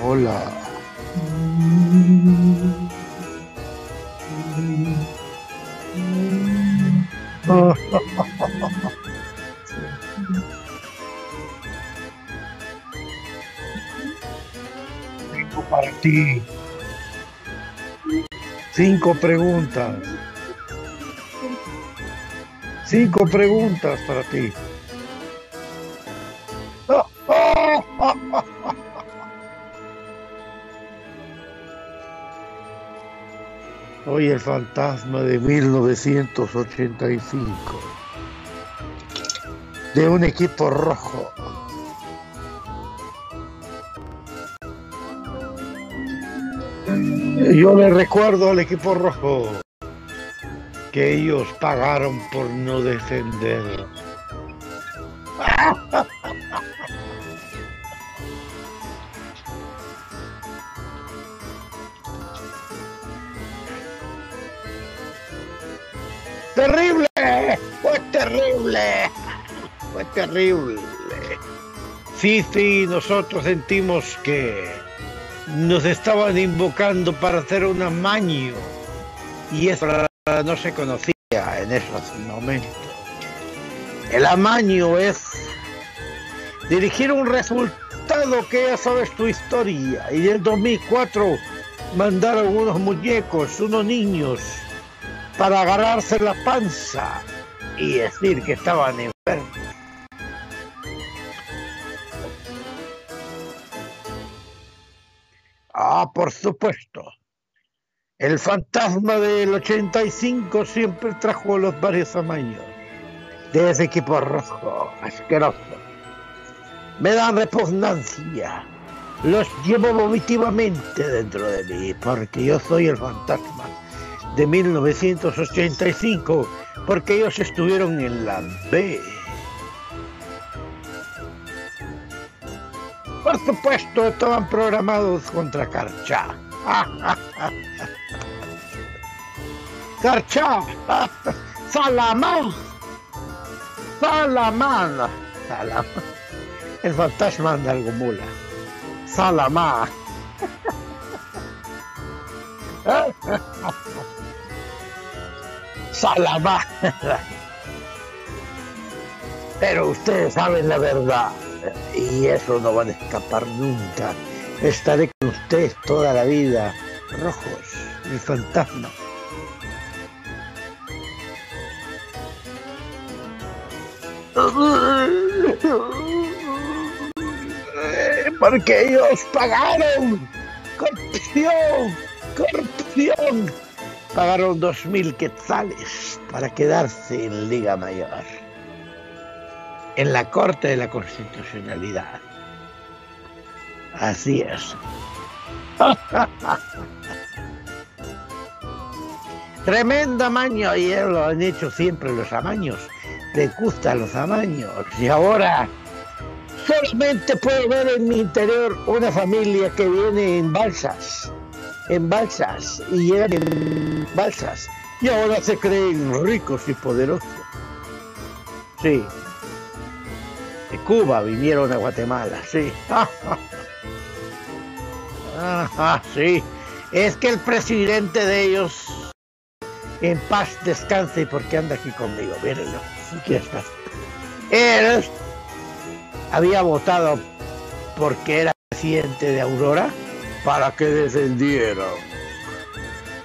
Hola. Cinco preguntas. Cinco preguntas para ti. Hoy el fantasma de 1985. De un equipo rojo. Yo le recuerdo al equipo rojo que ellos pagaron por no defender. Terrible, fue terrible, fue terrible. Sí, sí, nosotros sentimos que nos estaban invocando para hacer un amaño y eso no se conocía en esos momentos. El amaño es dirigir un resultado que ya sabes tu historia y en el 2004 mandaron unos muñecos, unos niños para agarrarse la panza y decir que estaban enfermos. Ah, por supuesto. El fantasma del 85 siempre trajo los varios amaños de ese equipo rojo, asqueroso. Me dan repugnancia. Los llevo vomitivamente dentro de mí porque yo soy el fantasma de 1985 porque ellos estuvieron en la B. Por supuesto, estaban programados contra Carchá. Carchá, Salamán, Salamán, Salamán. El fantasma anda algo mula. Salamán. Salamán. Pero ustedes saben la verdad y eso no van a escapar nunca. Estaré con ustedes toda la vida. Rojos, el fantasma. Porque ellos pagaron corrupción, corrupción. Pagaron dos mil quetzales para quedarse en Liga Mayor en la Corte de la Constitucionalidad. Así es. Tremendo amaño, y lo han hecho siempre los amaños. Le gustan los amaños. Y ahora solamente puedo ver en mi interior una familia que viene en balsas. En balsas. Y llegan en balsas. Y ahora se creen ricos y poderosos. Sí, de Cuba vinieron a Guatemala, sí. Ah, sí. Es que el presidente de ellos en paz descanse porque anda aquí conmigo, mírenlo. Aquí está. Él había votado porque era presidente de Aurora para que descendieran.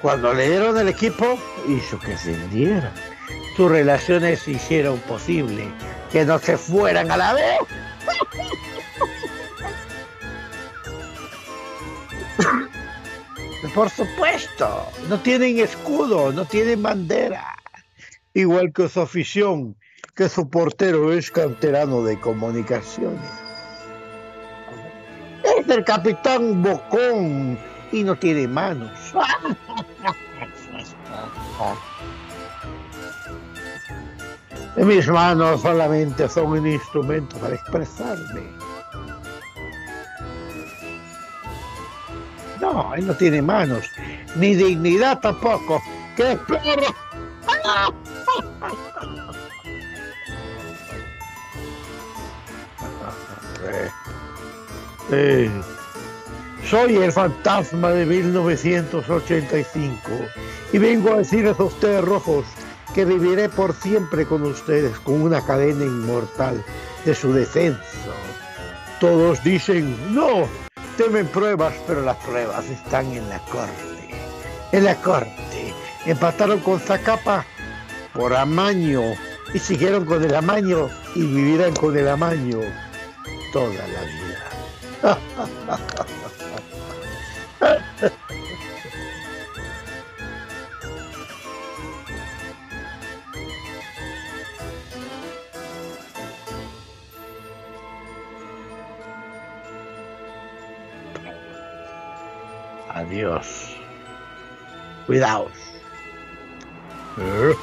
Cuando le dieron el equipo, hizo que descendieran. Sus relaciones hicieron posible que no se fueran a la vez. Por supuesto, no tienen escudo, no tienen bandera. Igual que su afición, que su portero es canterano de comunicaciones. Es el capitán Bocón y no tiene manos. Mis manos solamente son un instrumento para expresarme. No, él no tiene manos, ni dignidad tampoco. ¡Qué perro! Eh, soy el fantasma de 1985 y vengo a decirles a ustedes rojos que viviré por siempre con ustedes con una cadena inmortal de su descenso. Todos dicen, no, temen pruebas, pero las pruebas están en la corte. En la corte. Empataron con Zacapa por amaño y siguieron con el amaño y vivirán con el amaño toda la vida. Adiós. Cuidaos. ¿Eh?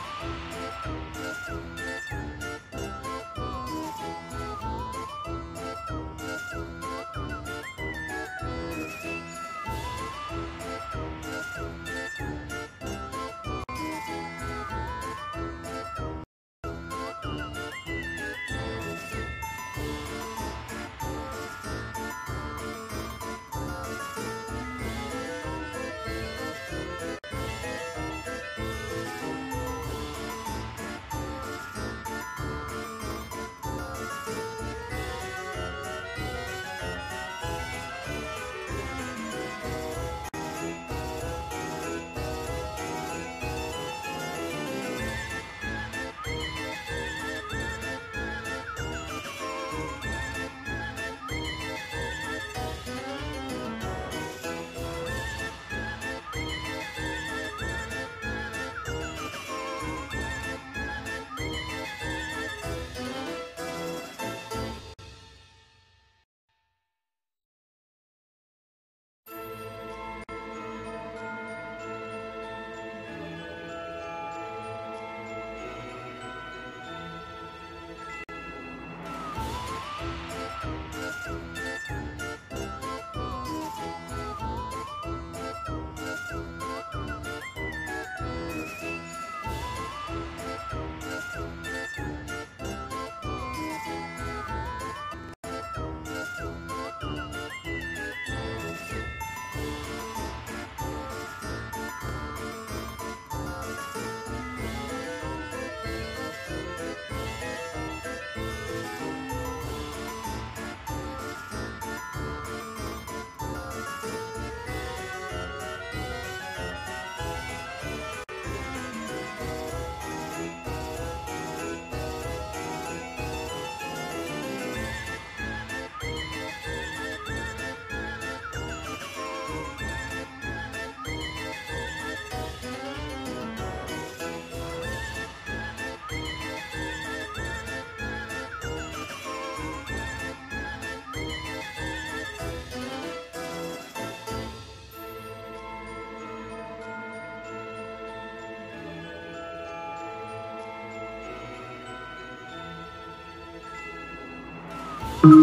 Hola,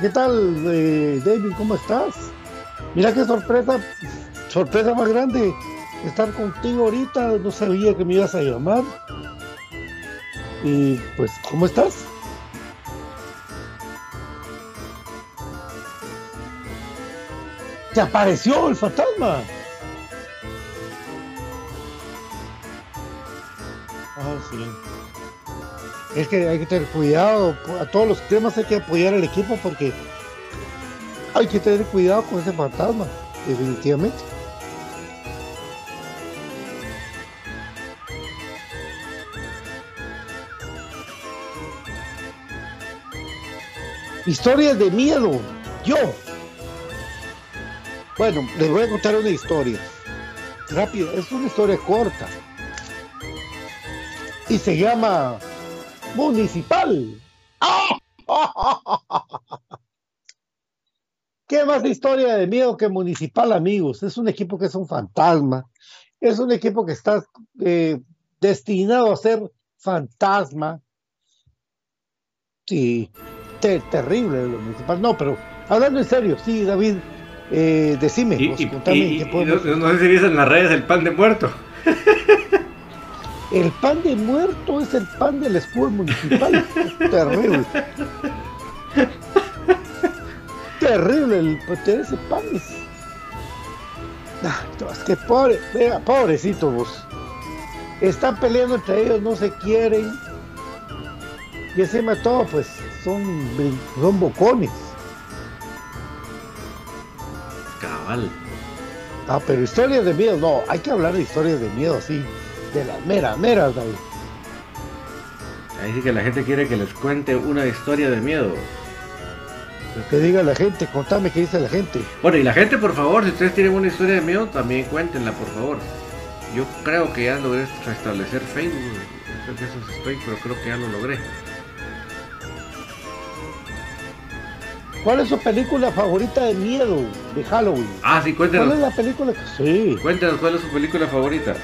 ¿qué tal, eh, David? ¿Cómo estás? Mira qué sorpresa, sorpresa más grande estar contigo ahorita. No sabía que me ibas a llamar. Y pues, ¿cómo estás? Se apareció el fantasma. Es que hay que tener cuidado, a todos los temas hay que apoyar al equipo porque hay que tener cuidado con ese fantasma, definitivamente. Historias de miedo, yo. Bueno, les voy a contar una historia. Rápido, es una historia corta. Y se llama municipal. ¿Qué más historia de miedo que municipal, amigos? Es un equipo que es un fantasma. Es un equipo que está eh, destinado a ser fantasma. Sí, terrible lo municipal. No, pero hablando en serio, sí, David, eh, decime, y, no, sé si viste en las redes el pan de muerto. El pan de muerto es el pan del escudo municipal. terrible. terrible el ese pan. Es... Ah, es que pobre, vea, pobrecito vos. Están peleando entre ellos, no se quieren. Y encima de todo, pues son, son bocones. Cabal. Ah, pero historias de miedo, no, hay que hablar de historias de miedo así, de las meras, meras, David. Ahí sí que la gente quiere que les cuente una historia de miedo. Que diga la gente, contame qué dice la gente. Bueno, y la gente, por favor, si ustedes tienen una historia de miedo, también cuéntenla, por favor. Yo creo que ya logré restablecer Facebook. Eso estoy, pero creo que ya lo logré. ¿Cuál es su película favorita de miedo de Halloween? Ah, sí, cuéntanos. ¿Cuál es la película que sí? Cuéntanos cuál es su película favorita.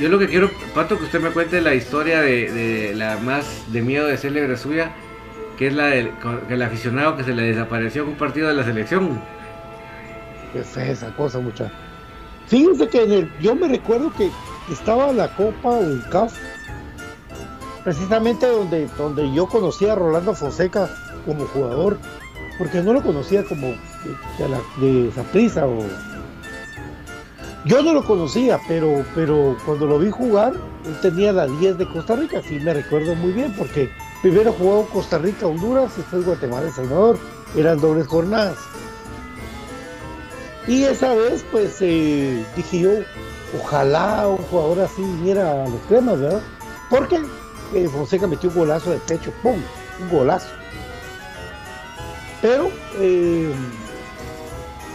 Yo lo que quiero, Pato, que usted me cuente la historia de, la más de miedo de célebre suya, que es la del el aficionado que se le desapareció en un partido de la selección. ¿Qué es esa cosa, muchacho? Fíjense que en el, yo me recuerdo que estaba la Copa UNCAF precisamente donde, donde yo conocía a Rolando Fonseca como jugador, porque no lo conocía como de, esa prisa o yo no lo conocía, pero, pero cuando lo vi jugar, él tenía la 10 de Costa Rica, sí me recuerdo muy bien, porque primero jugó Costa Rica, Honduras, después Guatemala, El Salvador, eran dobles jornadas. Y esa vez, pues eh, dije yo, ojalá un jugador así viniera a los cremas, ¿verdad? Porque Fonseca metió un golazo de pecho, ¡pum! Un golazo. Pero eh,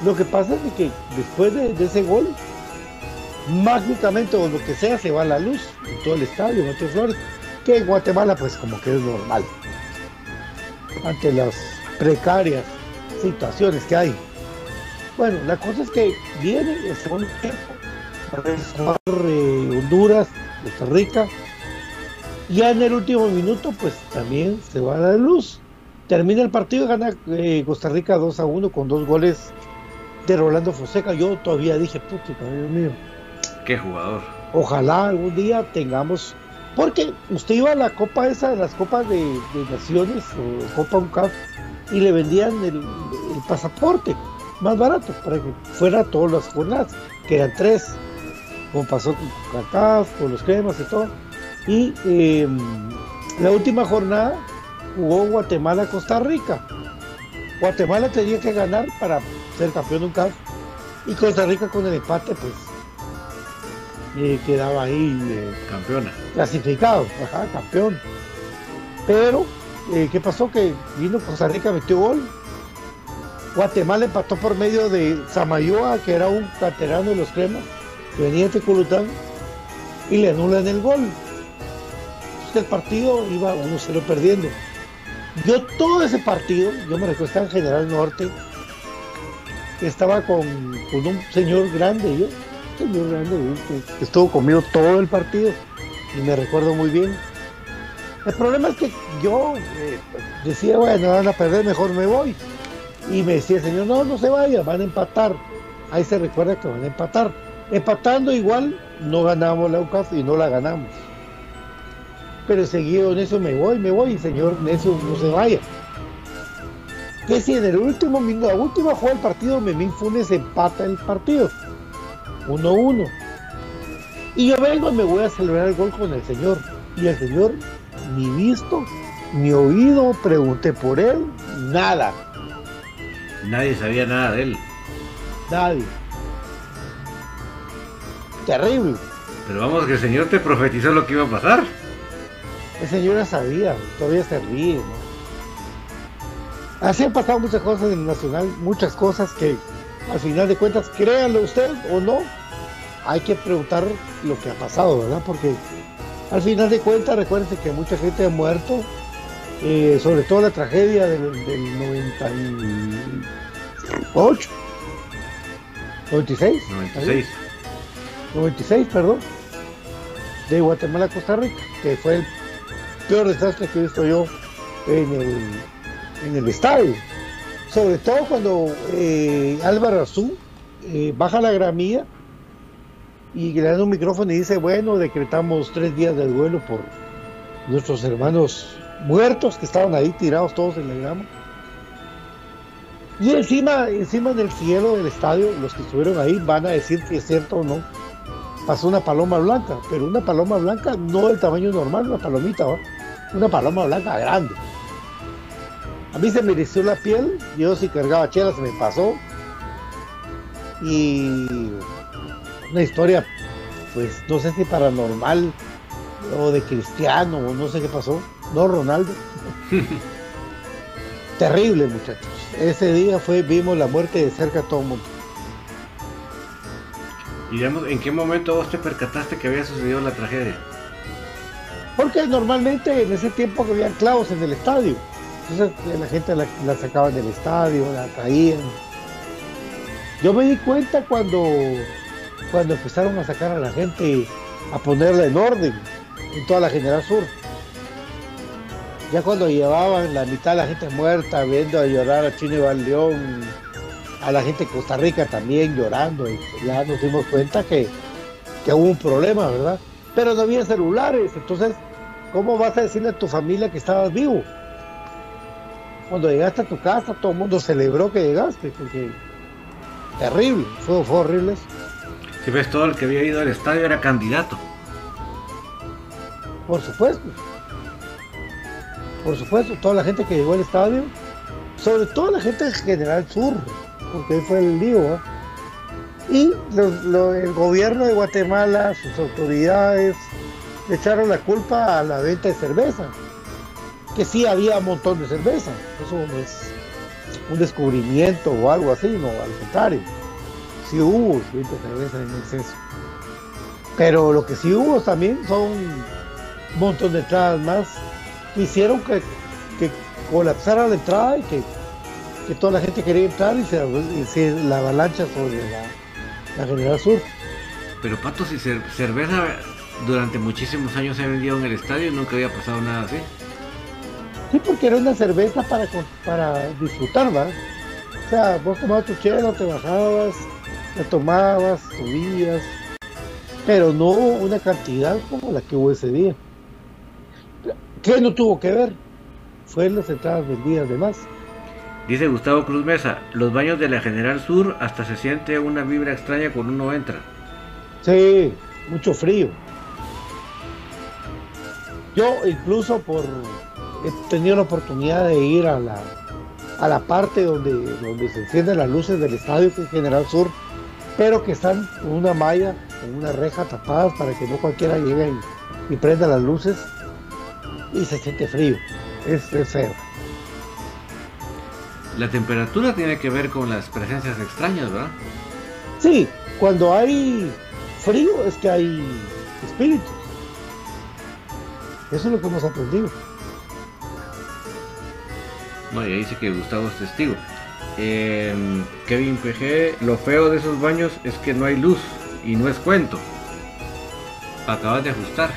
lo que pasa es que después de, ese gol, mágicamente o lo que sea, se va la luz en todo el estadio, en Flores, que en Guatemala pues como que es normal. Ante las precarias situaciones que hay. Bueno, la cosa es que viene el segundo tiempo, eh, Honduras, Costa Rica, ya en el último minuto, pues también se va a dar luz. Termina el partido, gana eh, Costa Rica 2 a 1 con dos goles de Rolando Fonseca. Yo todavía dije, puto, Dios mío. Qué jugador. Ojalá algún día tengamos. Porque usted iba a la copa esa, de las copas de, Naciones o Copa UNCAF y le vendían el, pasaporte más barato para que fuera todas las jornadas, que eran tres, como pasó con CACAF, con los cremas y todo. Y em, la última jornada jugó Guatemala-Costa Rica. Guatemala tenía que ganar para ser campeón de un. Y Costa Rica con el empate, pues, eh, quedaba ahí. Eh, Campeona. Clasificado, ajá, campeón. Pero, eh, ¿qué pasó? Que vino Costa Rica, metió gol. Guatemala empató por medio de Samayoa, que era un caterano de los cremas, que venía de Teculután, y le anulan el gol el partido iba 1-0 perdiendo. Yo todo ese partido, yo me recuerdo, estaba en General Norte, estaba con, un señor grande, yo, señor grande, estuvo conmigo todo el partido y me recuerdo muy bien. El problema es que yo eh, decía, bueno, van a perder, mejor me voy. Y me decía el señor, no, no se vaya, van a empatar. Ahí se recuerda que van a empatar. Empatando igual, no ganamos la UCAF y no la ganamos pero seguido en eso me voy, me voy, y señor Necio no se vaya. Que si en el último minuto, la última jugada del partido, Memín Funes empata el partido. 1-1. Y yo vengo y me voy a celebrar el gol con el señor. Y el señor, ni visto, ni oído, pregunté por él, nada. Nadie sabía nada de él. Nadie. Terrible. Pero vamos, que el señor te profetizó lo que iba a pasar. El señor ya sabía, todavía se ríe. Así han pasado muchas cosas en el Nacional, muchas cosas que al final de cuentas, créanlo usted o no, hay que preguntar lo que ha pasado, ¿verdad? Porque al final de cuentas, recuérdense que mucha gente ha muerto, eh, sobre todo la tragedia del, 98, 96, 96, 96, perdón, de Guatemala a Costa Rica, que fue el peor desastre que he visto yo en el, en el estadio. Sobre todo cuando eh, Álvaro Azú eh, baja la gramía y le dan un micrófono y dice, bueno, decretamos tres días de duelo por nuestros hermanos muertos que estaban ahí tirados todos en la grama. Y encima, encima del cielo del estadio, los que estuvieron ahí van a decir si es cierto o no. Pasó una paloma blanca, pero una paloma blanca no del tamaño normal, una palomita, una paloma blanca grande. A mí se me erizó la piel, yo si cargaba chela se me pasó. Y una historia, pues no sé si paranormal o de cristiano o no sé qué pasó. No, Ronaldo. Terrible, muchachos. Ese día fue, vimos la muerte de cerca a todo el mundo. Y digamos, ¿en qué momento vos te percataste que había sucedido la tragedia? Porque normalmente en ese tiempo había clavos en el estadio. Entonces la gente la, la sacaban del estadio, la traían. Yo me di cuenta cuando, cuando empezaron a sacar a la gente a ponerla en orden en toda la General Sur. Ya cuando llevaban la mitad de la gente muerta, viendo a llorar a Chino y León, a la gente de Costa Rica también llorando, ya nos dimos cuenta que, que hubo un problema, ¿verdad? Pero no había celulares, entonces, ¿cómo vas a decirle a tu familia que estabas vivo? Cuando llegaste a tu casa, todo el mundo celebró que llegaste, porque terrible, fue, fue horrible eso. Si ves, todo el que había ido al estadio era candidato. Por supuesto. Por supuesto, toda la gente que llegó al estadio, sobre todo la gente de General Sur, porque ahí fue el lío. ¿eh? Y lo, lo, el gobierno de Guatemala, sus autoridades, le echaron la culpa a la venta de cerveza. Que sí había un montón de cerveza. Eso no es un descubrimiento o algo así, no, al contrario. Sí hubo cerveza en exceso. Pero lo que sí hubo también son un montón de entradas más que hicieron que, que colapsara la entrada y que, que, toda la gente quería entrar y se, la avalancha sobre la, la, General Sur. Pero Pato, si cer cerveza durante muchísimos años se ha vendido en el estadio nunca había pasado nada así. Sí, porque era una cerveza para, para disfrutar, ¿verdad? O sea, vos tomabas tu chela, te bajabas, la tomabas, subías, pero no una cantidad como la que hubo ese día. ¿Qué no tuvo que ver? Fue las entradas vendidas de más. Dice Gustavo Cruz Mesa, los baños de la General Sur hasta se siente una vibra extraña cuando uno entra. Sí, mucho frío. Yo incluso por he tenido la oportunidad de ir a la, a la parte donde, donde se encienden las luces del estadio que es General Sur, pero que están con una malla, con una reja tapadas para que no cualquiera llegue y, y prenda las luces y se siente frío. Es, es feo. La temperatura tiene que ver con las presencias extrañas, ¿verdad? Sí, cuando hay frío es que hay espíritus. Eso es lo que hemos aprendido. No, y ahí dice que Gustavo es testigo. Eh, Kevin PG, lo feo de esos baños es que no hay luz y no es cuento. Acabas de ajustar.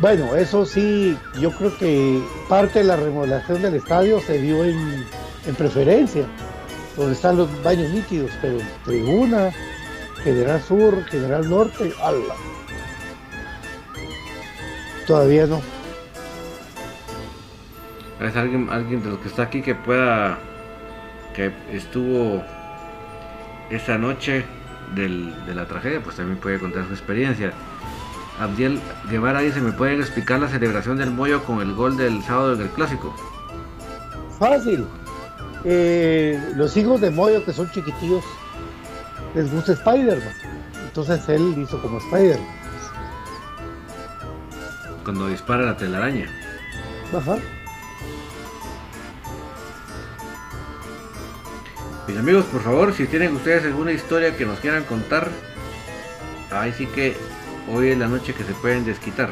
Bueno, eso sí, yo creo que parte de la remodelación del estadio se dio en, en preferencia, donde están los baños nítidos, pero tribuna, General Sur, General Norte, ala. Todavía no. ¿Es alguien, alguien de los que está aquí que pueda, que estuvo esa noche del, de la tragedia, pues también puede contar su experiencia. Abdiel Guevara dice, ¿me pueden explicar la celebración del Moyo con el gol del sábado del Clásico? Fácil. Eh, los hijos de Moyo, que son chiquitillos, les gusta Spider-Man. Entonces él hizo como Spider-Man. Cuando dispara la telaraña. Ajá. Mis amigos, por favor, si tienen ustedes alguna historia que nos quieran contar, ahí sí que hoy es la noche que se pueden desquitar.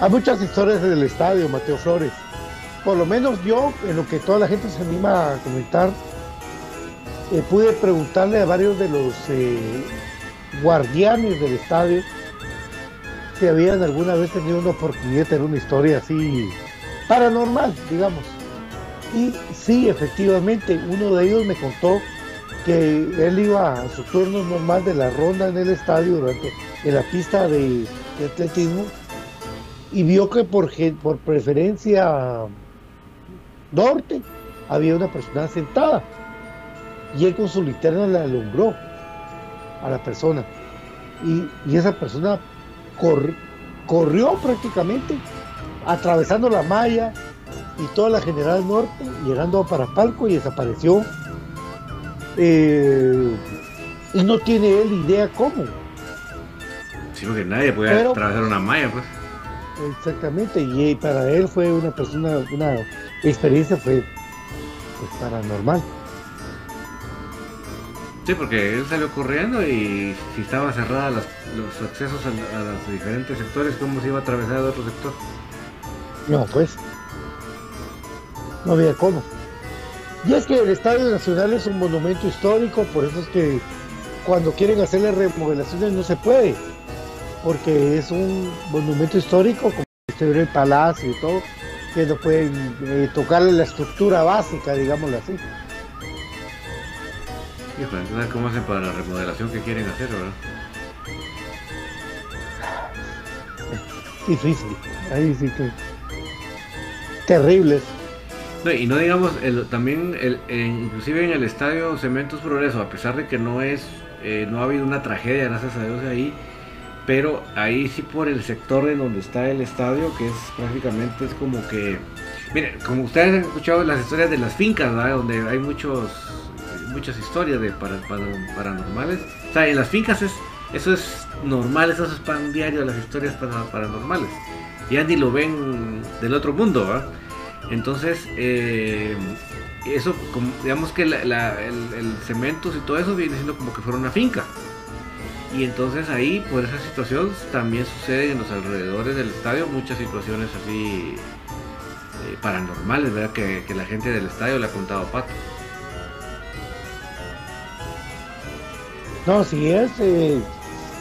Hay muchas historias en el estadio, Mateo Flores. Por lo menos yo, en lo que toda la gente se anima a comentar, eh, pude preguntarle a varios de los eh, guardianes del estadio si habían alguna vez tenido una oportunidad de tener una historia así paranormal, digamos. Y sí, efectivamente, uno de ellos me contó que él iba a su turno normal de la ronda en el estadio durante en la pista de, atletismo y vio que por, por preferencia norte había una persona sentada y él con su linterna le alumbró a la persona. Y, esa persona corrió prácticamente atravesando la malla y toda la General Norte, llegando a Parapalco y desapareció. Eh, y no tiene él idea cómo. Sí, porque nadie puede atravesar una malla, pues. Exactamente, y para él fue una persona, una experiencia fue pues, paranormal. Sí, porque él salió corriendo y si estaba cerrada los accesos a, a, los diferentes sectores, ¿cómo se iba a atravesar otro sector? No, pues. No había cómo. Y es que el Estadio Nacional es un monumento histórico, por eso es que cuando quieren hacerle remodelaciones no se puede, porque es un monumento histórico, como el palacio y todo, que no pueden eh, tocarle la estructura básica, digámoslo así. Y pues, cómo hacen para la remodelación que quieren hacer, ¿verdad? Difícil, ahí sí que terribles. Y no digamos, también, el, inclusive en el estadio Cementos Progreso, a pesar de que no es, eh, no ha habido una tragedia, gracias a Dios, ahí, pero ahí sí por el sector en donde está el estadio, que es prácticamente es como que, miren, como ustedes han escuchado las historias de las fincas, donde hay muchos, muchas historias de para, paranormales, o sea, en las fincas es, eso es normal, eso es pan diario, las historias paranormales. Y Andy lo ven del otro mundo, ¿va? Entonces, eh, eso, digamos que el, el, cemento y todo eso viene siendo como que fuera una finca. Y entonces ahí, por esa situación, también sucede en los alrededores del estadio muchas situaciones así eh, paranormales, ¿verdad? Que, la gente del estadio le ha contado a Pato. No, sí es. Eh,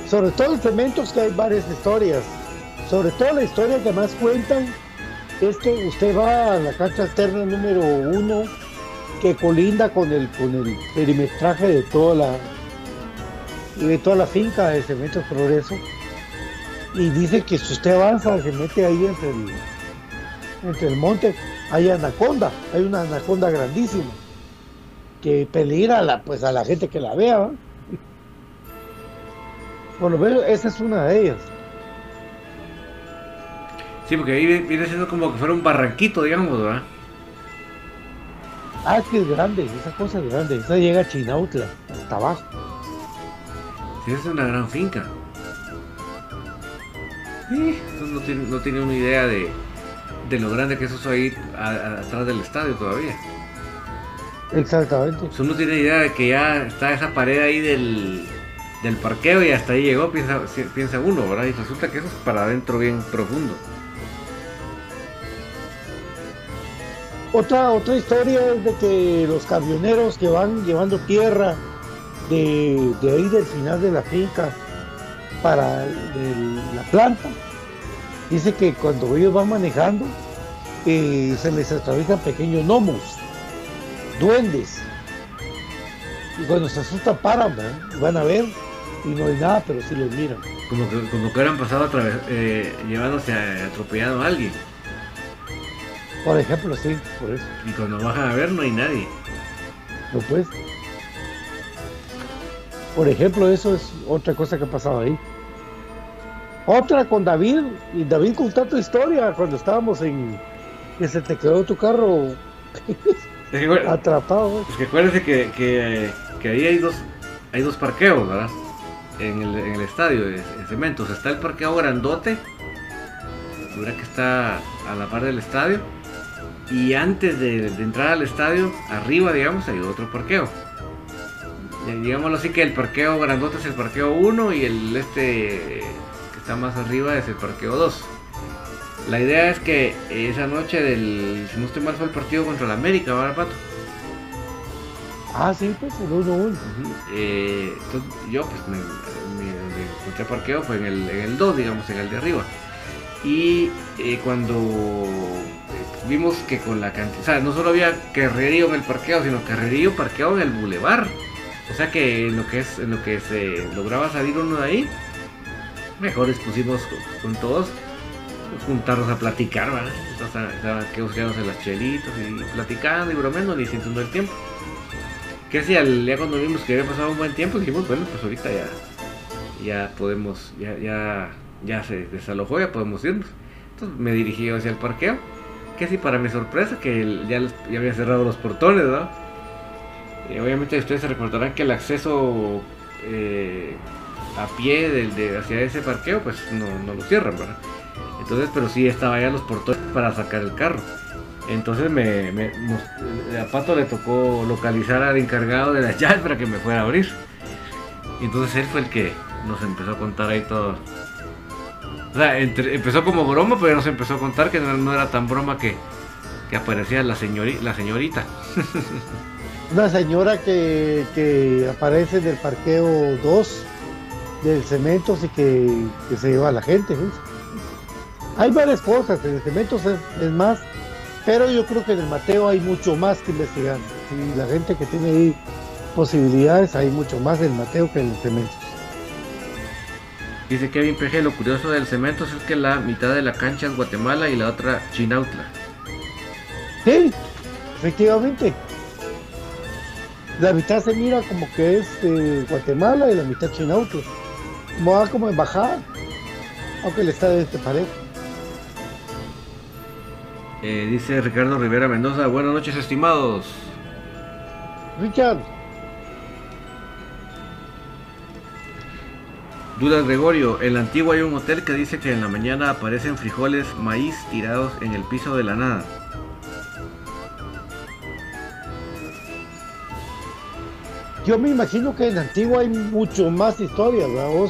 sobre todo en cementos que hay varias historias. Sobre todo la historia que más cuentan es que usted va a la cancha alterna número uno que colinda con el con el perimetraje de toda la de toda la finca de Cementos Progreso. Y dice que si usted avanza se mete ahí entre el, entre el monte hay anaconda hay una anaconda grandísima que peligra a la pues a la gente que la vea por lo menos esa es una de ellas Sí, porque ahí viene siendo como que fuera un barranquito, digamos, ¿verdad? Ah, es que es grande, esa cosa es grande. Esa llega a Chinautla, hasta abajo. Sí, es una gran finca. Sí, no tiene, no tiene una idea de, de lo grande que es eso ahí atrás del estadio todavía. Exactamente. Uno tiene idea de que ya está esa pared ahí del, del parqueo y hasta ahí llegó, piensa, piensa uno, ¿verdad? Y resulta que eso es para adentro bien profundo. Otra, otra historia es de que los camioneros que van llevando tierra de, ahí del final de la finca para la planta, dice que cuando ellos van manejando eh, se les atraviesan pequeños gnomos, duendes. Y cuando se asustan paran, van a ver y no hay nada, pero sí los miran. Como que, como que hubieran pasado eh, llevándose a, atropellado a alguien. Por ejemplo, sí, por eso. Y cuando bajan a ver no hay nadie. No pues. Por ejemplo, eso es otra cosa que ha pasado ahí. Otra con David, y David contó tu historia cuando estábamos en que se te quedó tu carro atrapado. Es que acuérdense que, que, ahí hay dos, hay dos parqueos, ¿verdad? En el, en el estadio, en Cementos. Está el parqueo grandote, que está a la par del estadio y antes de, entrar al estadio, arriba, digamos, hay otro parqueo. Digámoslo así que el parqueo grandote es el parqueo 1 y el este que está más arriba es el parqueo 2. La idea es que esa noche del, si no estoy mal, fue el partido contra el América, ¿verdad, Pato? Ah, sí, pues el 1-1. Eh, yo pues me, encontré parqueo fue en el, en el 2, digamos, en el de arriba. Y eh, cuando eh, vimos que con la cantidad, o sea, no solo había carrerío en el parqueo, sino carrerío parqueado en el bulevar. O sea que en lo que es, en lo que se lograba salir uno de ahí, mejor dispusimos con, todos juntarnos a platicar, ¿verdad? Estaban que buscándose las chelitas y platicando y bromeando ni sintiendo el tiempo. Que si al día cuando vimos que había pasado un buen tiempo, dijimos, bueno, pues ahorita ya, ya podemos, ya, ya, ya se desalojó, ya podemos irnos. Entonces me dirigí hacia el parqueo. Que si para mi sorpresa, que ya, ya había cerrado los portones, ¿no? Y obviamente ustedes se recordarán que el acceso eh, a pie de, hacia ese parqueo, pues no, no lo cierran, ¿verdad? Entonces, pero sí estaba ya los portones para sacar el carro. Entonces me, a Pato le tocó localizar al encargado de la llave para que me fuera a abrir. Entonces él fue el que nos empezó a contar ahí todo. O sea, empezó como broma, pero nos empezó a contar que no, era tan broma que, aparecía la, la señorita. Una señora que, aparece en el parqueo 2 del cemento y que, se lleva a la gente. Hay varias cosas, en el cemento es más pero yo creo que en el Mateo hay mucho más que investigar. Y la gente que tiene ahí posibilidades, hay mucho más en el Mateo que en el cemento. Dice Kevin PG, lo curioso del cemento es que la mitad de la cancha es Guatemala y la otra Chinautla. Sí, efectivamente. La mitad se mira como que es eh, Guatemala y la mitad Chinautla. Como va como embajada, aunque el estadio este parejo. Eh, dice Ricardo Rivera Mendoza, buenas noches estimados. Richard. Duda Gregorio, en la antigua hay un hotel que dice que en la mañana aparecen frijoles, maíz tirados en el piso de la nada. Yo me imagino que en la antigua hay mucho más historias, ¿verdad? O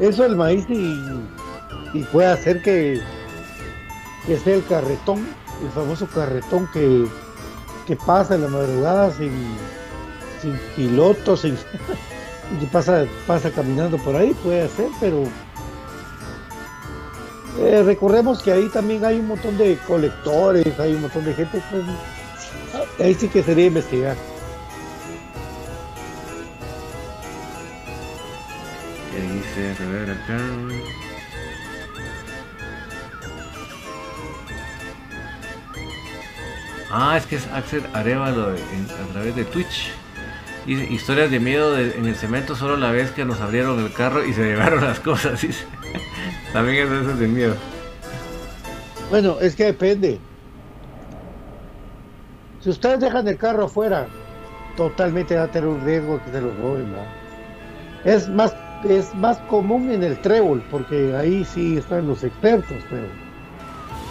eso el maíz y puede hacer que que es el carretón, el famoso carretón que, pasa en la madrugada sin, sin piloto, sin, y pasa, pasa caminando por ahí, puede ser, pero eh, recordemos que ahí también hay un montón de colectores, hay un montón de gente, pues, ahí sí que sería investigar. ¿Qué dice? A ver acá. Ah, es que es Axel Arevalo a través de Twitch. Historias de miedo en el cemento solo la vez que nos abrieron el carro y se llevaron las cosas. También es de miedo. Bueno, es que depende. Si ustedes dejan el carro afuera, totalmente va a tener un riesgo que se lo roben. Es más, es más común en el trébol, porque ahí sí están los expertos, pero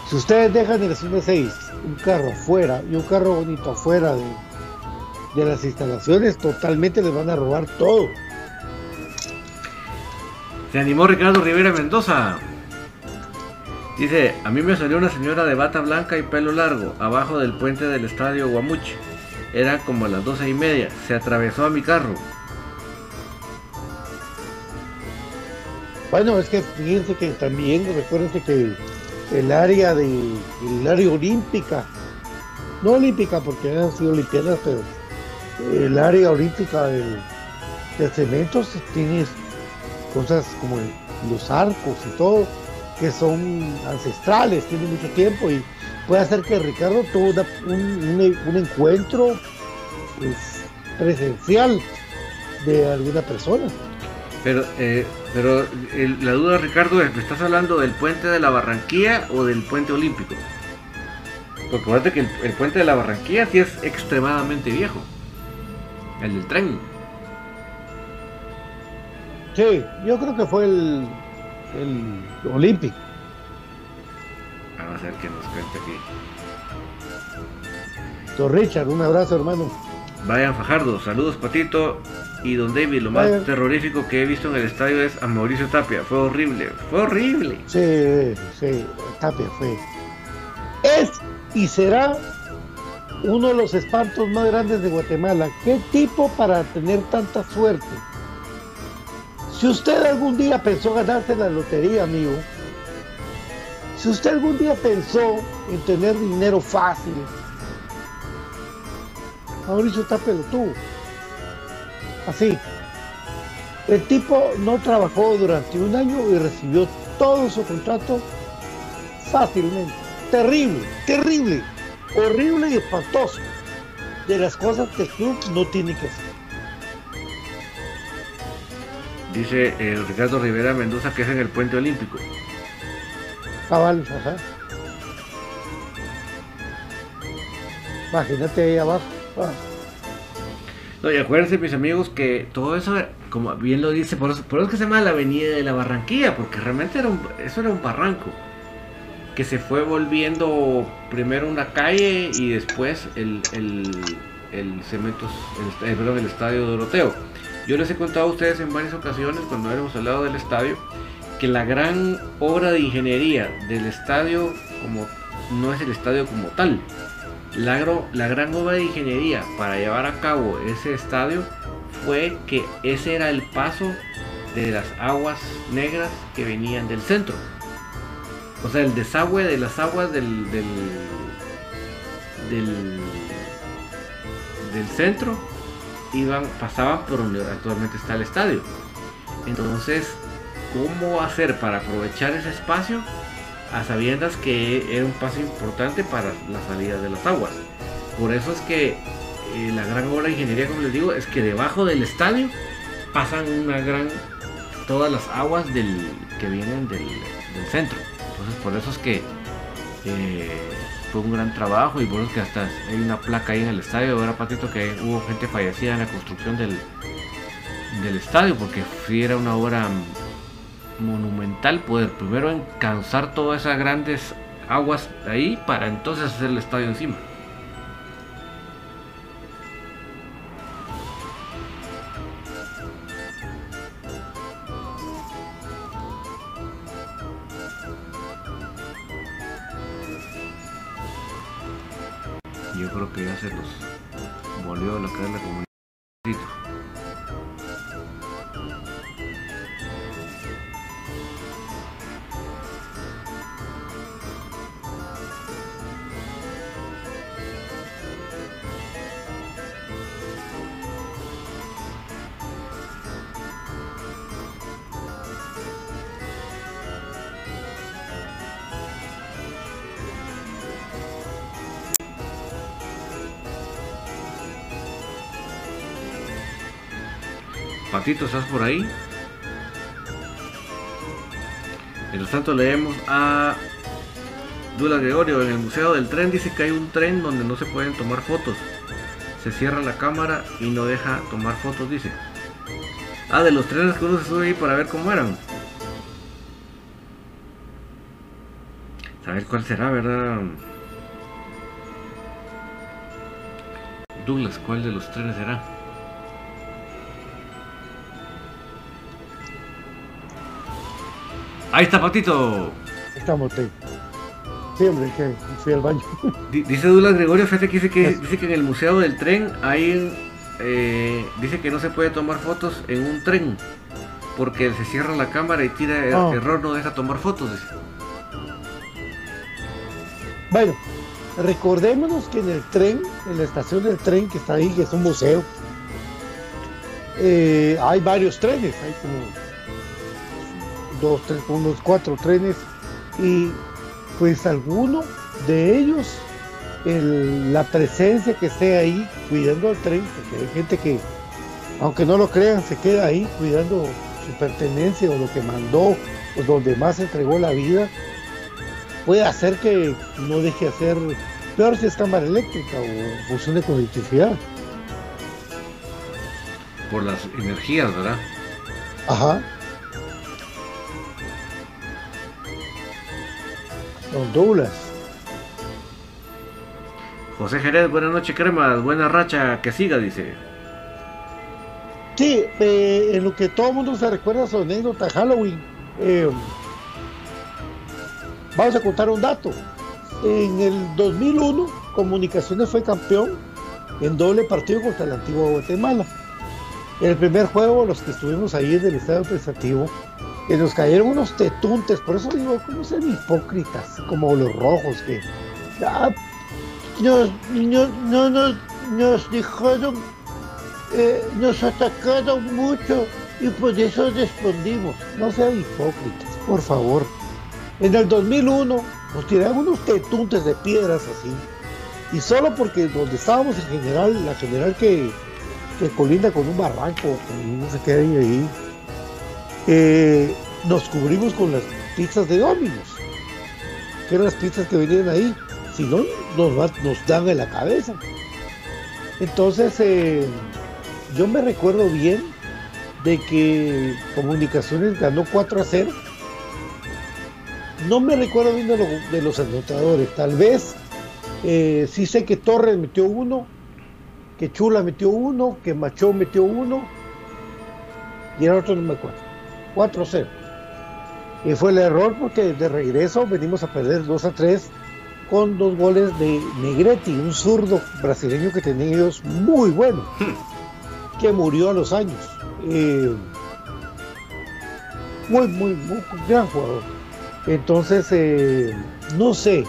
si ustedes dejan el C6 un carro fuera y un carro bonito afuera de, las instalaciones, totalmente les van a robar todo. Se animó Ricardo Rivera Mendoza. Dice, a mí me salió una señora de bata blanca y pelo largo, abajo del puente del estadio Guamuchi. Era como a las doce y media. Se atravesó a mi carro. Bueno, es que fíjense que también, recuérdense que el área de el área olímpica, no olímpica porque han sido olimpiadas, pero el área olímpica del, de cementos tiene cosas como los arcos y todo, que son ancestrales, tiene mucho tiempo y puede hacer que Ricardo tuvo un, encuentro pues, presencial de alguna persona. Pero, eh, pero la duda, Ricardo, es: ¿me estás hablando del puente de la Barranquilla o del puente olímpico? Porque acuérdate que el, puente de la Barranquilla sí es extremadamente viejo. El del tren. Sí, yo creo que fue el, el olímpico. Vamos a ver qué nos cuenta aquí. Don Richard, un abrazo, hermano. Vayan Fajardo, saludos Patito y Don David. Lo más terrorífico que he visto en el estadio es a Mauricio Tapia. Fue horrible, fue horrible. Sí, sí, Tapia fue. Es y será uno de los espantos más grandes de Guatemala. ¿Qué tipo para tener tanta suerte? Si usted algún día pensó ganarse la lotería, amigo, si usted algún día pensó en tener dinero fácil, Mauricio está pelotudo. Así. El tipo no trabajó durante un año y recibió todo su contrato fácilmente. Terrible, terrible, horrible y espantoso. De las cosas que el club no tiene que hacer. Dice eh, Ricardo Rivera Mendoza que es en el puente olímpico. Cabal, ajá. Imagínate ahí abajo. Ah. No, y acuérdense, mis amigos, que todo eso, como bien lo dice, por eso, por eso es que se llama la Avenida de la Barranquilla, porque realmente era un, eso era un barranco que se fue volviendo primero una calle y después el, el, el cemento, el, el, perdón, el estadio Doroteo. Yo les he contado a ustedes en varias ocasiones, cuando hemos hablado del estadio, que la gran obra de ingeniería del estadio como no es el estadio como tal. La gran obra de ingeniería para llevar a cabo ese estadio fue que ese era el paso de las aguas negras que venían del centro. O sea, el desagüe de las aguas del, del, del, centro iban, pasaban por donde actualmente está el estadio. Entonces, ¿cómo hacer para aprovechar ese espacio? A sabiendas que era un paso importante para la salida de las aguas. Por eso es que eh, la gran obra de ingeniería, como les digo, es que debajo del estadio pasan una gran todas las aguas del, que vienen del centro. Entonces por eso es que eh, fue un gran trabajo y por eso que hasta hay una placa ahí en el estadio, ahora Patito que hubo gente fallecida en la construcción del, del estadio, porque sí era una obra monumental poder primero encauzar todas esas grandes aguas ahí para entonces hacer el estadio encima. Se los volvió a es la Patito, ¿estás por ahí? Mientras tanto leemos a Dula Gregorio. En el Museo del Tren dice que hay un tren donde no se pueden tomar fotos. Se cierra la cámara y no deja tomar fotos, dice. Ah, de los trenes que uno se sube ahí para ver cómo eran. Saber cuál será, ¿verdad? Douglas, ¿cuál de los trenes será? Ahí está, Patito. Estamos, te... Sí, hombre, que fui al baño. Dice Douglas Gregorio, fíjate que dice que, dice que en el Museo del Tren hay... Eh, dice que no se puede tomar fotos en un tren porque se cierra la cámara y tira el Oh. error, no deja tomar fotos. dice. Bueno, recordémonos que en el tren, en la estación del tren que está ahí, que es un museo, eh, hay varios trenes, hay como dos, tres, unos cuatro trenes, y pues alguno de ellos, el- la presencia que esté ahí cuidando al tren, porque hay gente que, aunque no lo crean, se queda ahí cuidando su pertenencia o lo que mandó, o donde más entregó la vida, puede hacer que no deje de hacer, peor si es cámara eléctrica o funcione con electricidad. Por las energías, ¿verdad? Ajá. Don Douglas. José Jerez, buenas noches, cremas. Buena racha, que siga, dice. Sí, eh, en lo que todo el mundo se recuerda su anécdota de Halloween, eh, vamos a contar un dato. en el 2001 Comunicaciones fue campeón en doble partido contra el antiguo Guatemala. En el primer juego, los que estuvimos ahí en el estadio pensativo, que nos cayeron unos tetuntes, por eso digo, ¿cómo ser hipócritas? Como los rojos, que ah, nos, no, no, nos, nos dejaron, eh, nos atacaron mucho y por eso respondimos. No sean hipócritas, por favor. En el 2001 nos tiraron unos tetuntes de piedras así. Y solo porque donde estábamos en general, la general que, que colinda con un barranco, no sé qué hay ahí, eh, nos cubrimos con las pizzas de Dominos, que eran las pizzas que venían ahí. Si no, nos, dan en la cabeza. Entonces, eh, yo me recuerdo bien de que Comunicaciones ganó 4 a 0. No me recuerdo bien de, los anotadores. Tal vez eh, sí sé que Torres metió uno, que Chula metió uno, que Machón metió uno. Y el otro no me acuerdo. 4 a 0. Y fue el error porque de regreso venimos a perder 2 a 3 con dos goles de Negretti, un zurdo brasileño que tenía ellos muy bueno, hmm. que murió a los años. Eh, muy, muy, muy gran jugador. Entonces, eh, no sé,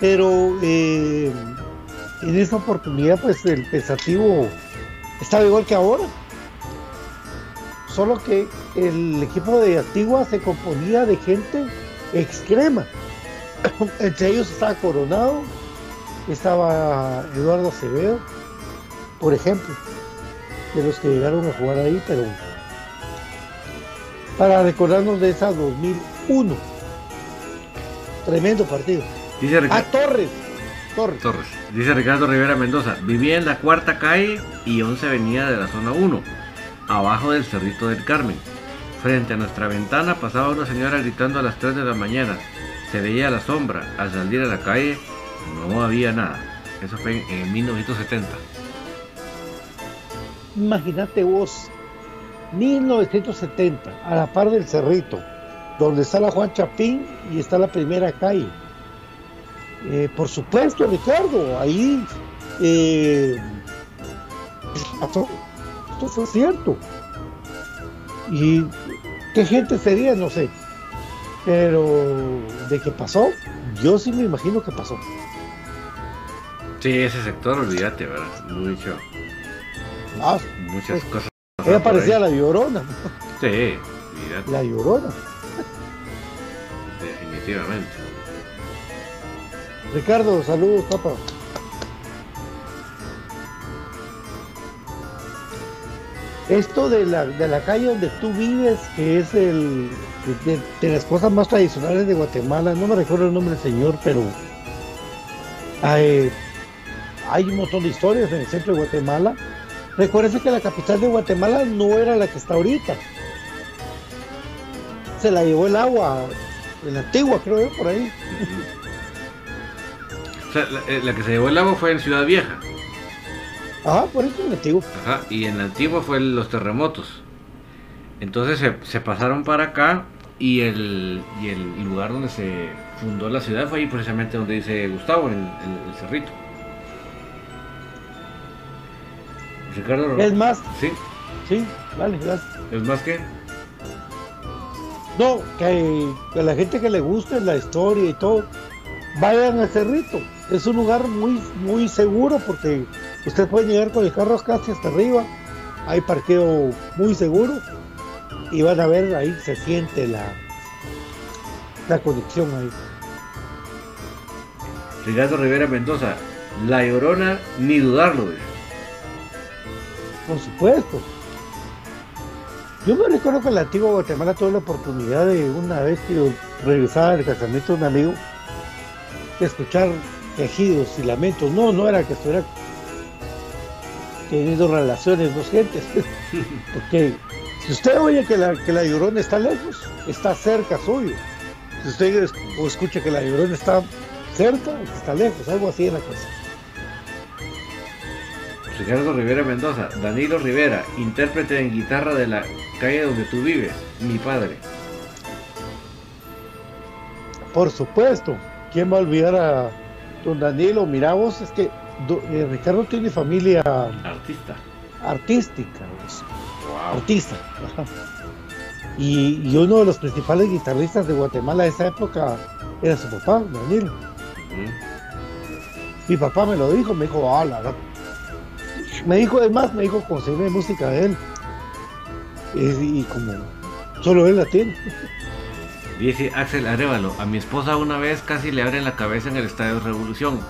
pero eh, en esta oportunidad, pues el pensativo estaba igual que ahora. Solo que el equipo de Antigua se componía de gente extrema. Entre ellos estaba Coronado, estaba Eduardo Acevedo, por ejemplo de los que llegaron a jugar ahí, pero para recordarnos de esa 2001. Tremendo partido. Dice a ah, Torres. Torres. Torres. Dice Ricardo Rivera Mendoza, vivía en la cuarta calle y 11 venía de la zona 1, abajo del Cerrito del Carmen. Frente a nuestra ventana pasaba una señora gritando a las 3 de la mañana. Se veía la sombra. Al salir a la calle no había nada. Eso fue en 1970. Imagínate vos, 1970, a la par del Cerrito, donde está la Juan Chapín y está la primera calle. Eh, por supuesto, Ricardo, ahí eh, esto fue cierto. ¿Y qué gente sería? No sé. Pero de qué pasó, yo sí me imagino que pasó. Sí, ese sector, olvídate, ¿verdad? Mucho. Ah, muchas cosas. Ella parecía la llorona. Sí, La llorona. Definitivamente. Ricardo, saludos, papá. Esto de la, de la calle donde tú vives, que es el de, las cosas más tradicionales de Guatemala, no me recuerdo el nombre del señor, pero hay, hay un montón de historias en el centro de Guatemala Recuérdense que la capital de Guatemala no era la que está ahorita. Se la llevó el agua, la antigua creo yo, por ahí. O sea, eh, la, que se llevó el agua fue en Ciudad Vieja. Ajá, por eso en la antigua. Ajá, y en la antigua fue los terremotos. Entonces se, pasaron para acá y el, y el lugar donde se fundó la ciudad fue ahí precisamente donde dice Gustavo, en el Cerrito. Ricardo ¿Es más? Sí. Sí, vale, gracias. ¿Es más que? No, que, a la gente que le guste la historia y todo, vayan al Cerrito. Es un lugar muy, muy seguro porque usted puede llegar con el carro casi hasta arriba. Hay parqueo muy seguro y van a ver ahí se siente la, la conexión ahí. Ricardo Rivera Mendoza, La Llorona, ni dudarlo. Por supuesto. Yo me recuerdo que en la antigua Guatemala tuve la oportunidad de una vez que regresaba del casamiento de un amigo de escuchar quejidos y lamentos. No, no era que estuviera teniendo relaciones dos gentes. Porque si usted oye que la, que la llorona está lejos, está cerca suyo. Si usted escucha que la llorona está cerca, está lejos, algo así en la cosa. Ricardo Rivera Mendoza, Danilo Rivera, intérprete en guitarra de la calle donde tú vives, mi padre. Por supuesto, ¿quién va a olvidar a don Danilo? Mira vos, es que eh, Ricardo tiene familia artista. artística, artista. Y, uno de los principales guitarristas de Guatemala de esa época era su papá, Danilo. Mi papá me lo dijo, me dijo, ah, la, Me dijo, además, me dijo, conseguirme música de él. Y, como solo él la tiene. Dice Axel Arevalo, a mi esposa una vez casi le abren la cabeza en el Estadio Revolución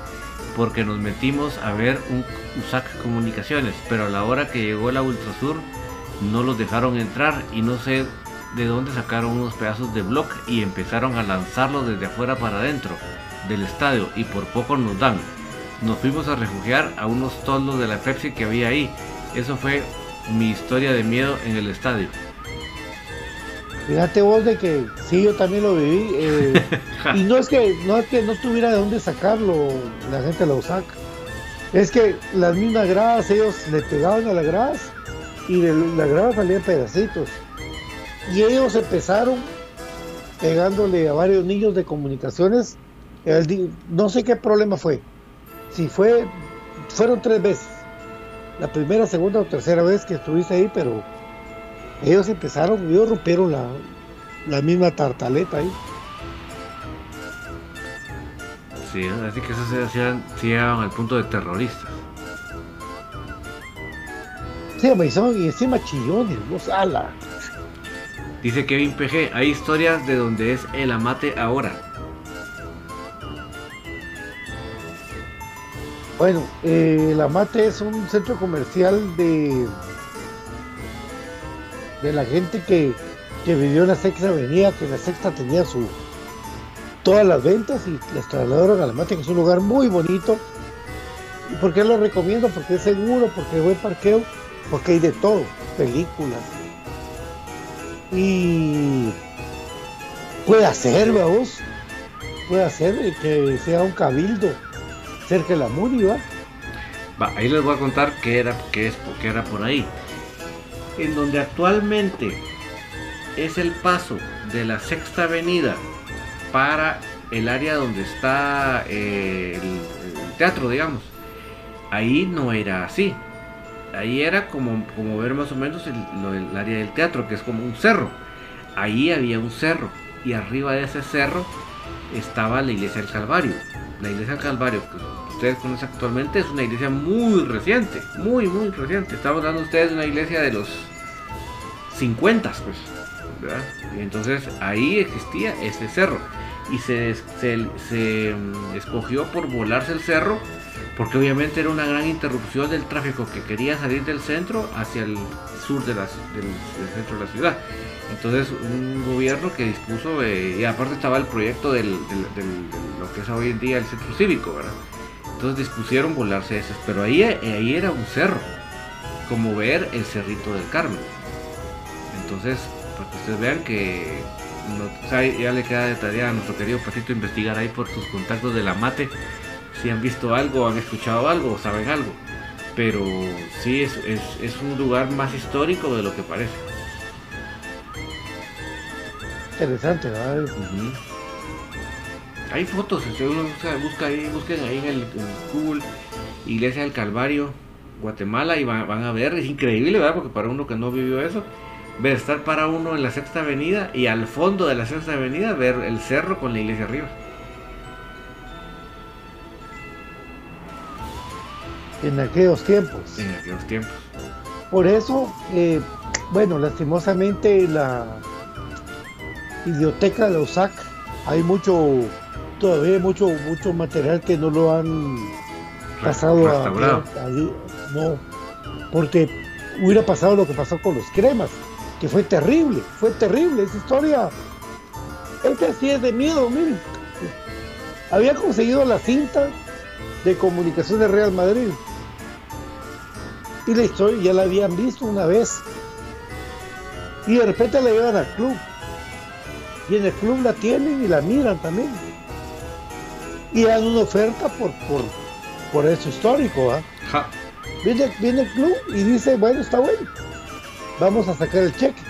porque nos metimos a ver un USAC Comunicaciones, pero a la hora que llegó la Ultrasur no los dejaron entrar y no sé de dónde sacaron unos pedazos de block y empezaron a lanzarlos desde afuera para adentro del estadio y por poco nos dan. Nos fuimos a refugiar a unos toldos de la Pepsi que había ahí. Eso fue mi historia de miedo en el estadio. Fíjate vos de que sí, yo también lo viví. Eh, y no es que no es que no tuviera de dónde sacarlo, la gente lo saca. Es que las mismas gradas, ellos le pegaban a las gradas y de la grada salían pedacitos. Y ellos empezaron pegándole a varios niños de comunicaciones. no sé qué problema fue. Si fue, fueron tres veces. La primera, segunda o tercera vez que estuviste ahí, pero ellos empezaron, ellos rompieron la, la misma tartaleta ahí. Sí, así que eso se hacían, llegaban al punto de terroristas. Sí, me y encima chillones, vos ala. Dice Kevin PG, hay historias de donde es el amate ahora. Bueno, eh, el amate es un centro comercial de de la gente que, vivió en la sexta avenida, que la sexta tenía su todas las ventas y las trasladaron a la Mate, que es un lugar muy bonito. ¿Y por qué lo recomiendo? Porque es seguro, porque hay buen parqueo, porque hay de todo, películas. Y puede hacer, vamos, puede hacer que sea un cabildo cerca de la Muri, ¿va? Va, ahí les voy a contar qué era, qué es, qué era por ahí en donde actualmente es el paso de la sexta avenida para el área donde está eh, el, teatro, digamos. Ahí no era así. Ahí era como, como ver más o menos el, área del teatro, que es como un cerro. Ahí había un cerro y arriba de ese cerro estaba la iglesia del Calvario. La iglesia del Calvario, que ustedes conocen actualmente, es una iglesia muy reciente, muy, muy reciente. Estamos hablando ustedes de una iglesia de los 50, pues. Y entonces ahí existía ese cerro. Y se, se, mm, escogió por volarse el cerro porque obviamente era una gran interrupción del tráfico que quería salir del centro hacia el sur de del, centro de la ciudad. Entonces un gobierno que dispuso, eh, y aparte estaba el proyecto del, lo que es hoy en día el centro cívico, ¿verdad? Entonces dispusieron volarse esas, pero ahí, ahí era un cerro, como ver el cerrito del Carmen. Entonces, para que ustedes vean que ya le queda de tarea a nuestro querido Patito investigar ahí por sus contactos de la mate si han visto algo, han escuchado algo, saben algo. Pero sí es, es, un lugar más histórico de lo que parece. Interesante, ¿verdad? Hay fotos, si uno busca, ahí, busquen ahí en el Google Iglesia del Calvario, Guatemala, y van, van, a ver, es increíble, ¿verdad? Porque para uno que no vivió eso, ver estar para uno en la sexta avenida y al fondo de la sexta avenida ver el cerro con la iglesia arriba. En aquellos tiempos. En aquellos tiempos. Por eso, eh, bueno, lastimosamente la biblioteca de la USAC hay mucho, todavía mucho, mucho material que no lo han pasado a, no, porque hubiera pasado lo que pasó con los cremas que fue terrible, fue terrible esa historia. Es que así es de miedo, miren. Había conseguido la cinta de comunicación de Real Madrid. Y la historia ya la habían visto una vez. Y de repente la llevan al club. Y en el club la tienen y la miran también. Y dan una oferta por, por, por eso histórico. Viene, viene el club y dice, bueno, está bueno vamos a sacar el cheque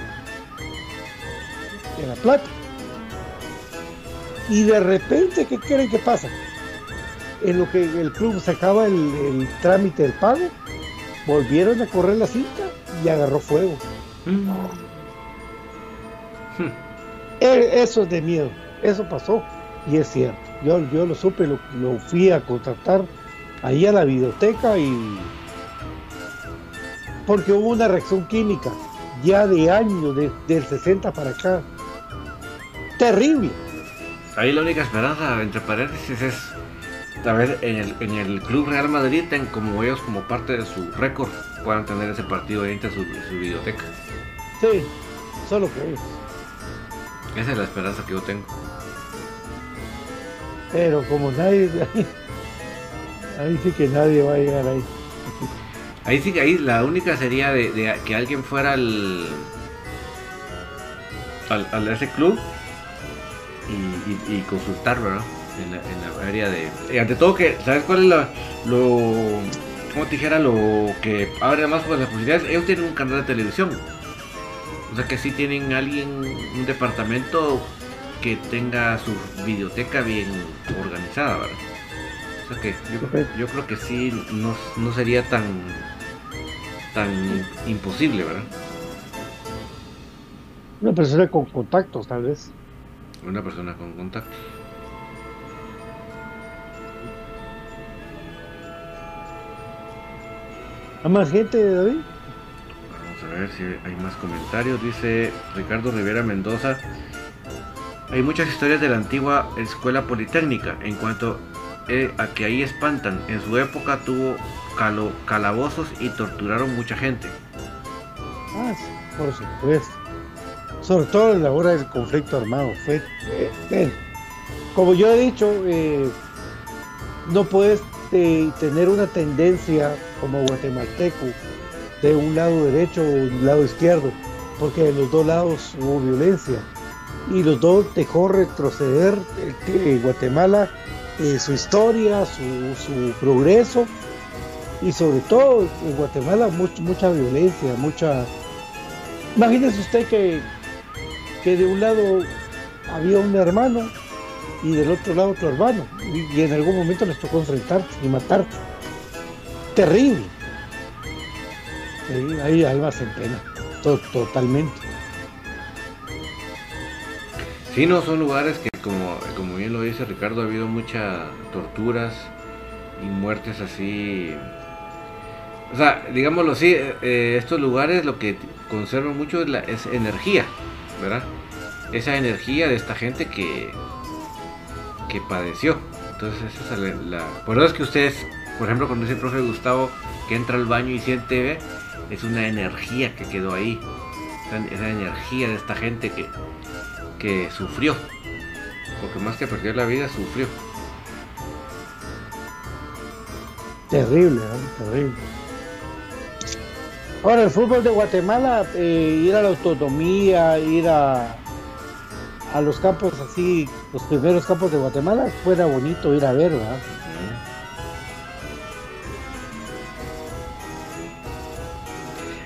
en la plata. Y de repente, ¿qué creen que pasa? En lo que el club sacaba el, el trámite del pago, volvieron a correr la cinta y agarró fuego. Mm. E, eso es de miedo, eso pasó y es cierto. Yo, yo lo supe, lo, fui a contactar ahí a la biblioteca y porque hubo una reacción química ya de años, del 60 para acá. Terrible. Ahí la única esperanza, entre paréntesis, es tal vez en el, en el Club Real Madrid, como ellos como parte de su récord, puedan tener ese partido ahí entre su, su biblioteca. Sí, solo que es. Esa es la esperanza que yo tengo. Pero como nadie, ahí sí que nadie va a llegar ahí. Ahí sí que ahí la única sería de, que alguien fuera al, al, ese club y, y, consultarlo, ¿no? En la, en la área de... Y ante todo que, ¿sabes cuál es la, lo... como te dijera, lo que abre más pues las posibilidades? Ellos tienen un canal de televisión. O sea que sí tienen alguien, un departamento que tenga su biblioteca bien organizada, ¿verdad? O sea que yo, creo que sí no, sería tan tan imposible, ¿verdad? Una persona con contactos, tal vez. Una persona con contactos. ¿Hay más gente, David? Vamos a ver si hay más comentarios. Dice Ricardo Rivera Mendoza. Hay muchas historias de la antigua escuela politécnica en cuanto eh, a que ahí espantan. En su época tuvo calabozos y torturaron mucha gente. Ah, por supuesto. Sobre todo en la hora del conflicto armado. Fue, eh, como yo he dicho, eh, no puedes tener una tendencia como guatemalteco de un lado derecho o un lado izquierdo, porque de los dos lados hubo violencia y los dos dejó retroceder eh, Guatemala, eh, su historia, su, progreso y sobre todo en Guatemala mucha violencia, mucha... Imagínese usted que, que de un lado había un hermano y del otro lado otro hermano y, en algún momento les tocó enfrentarte y matarte. Terrible. ahí almas en pena, totalmente. Sí, no, son lugares que como, como bien lo dice Ricardo, ha habido muchas torturas y muertes así. O sea, digámoslo así, eh, eh, estos lugares lo que conservan mucho es, la, energía, ¿verdad? Esa energía de esta gente que, que padeció. Entonces, esa es la, Por eso es que ustedes, por ejemplo, cuando dice el profe Gustavo que entra al baño y siente, es una energía que quedó ahí. Esa energía de esta gente que, que sufrió. Porque más que perder la vida, sufrió. Terrible, ¿eh? terrible. Ahora, el fútbol de Guatemala, eh, ir a la autonomía, ir a, a los campos así, los primeros campos de Guatemala, fuera bonito ir a ver, ¿verdad?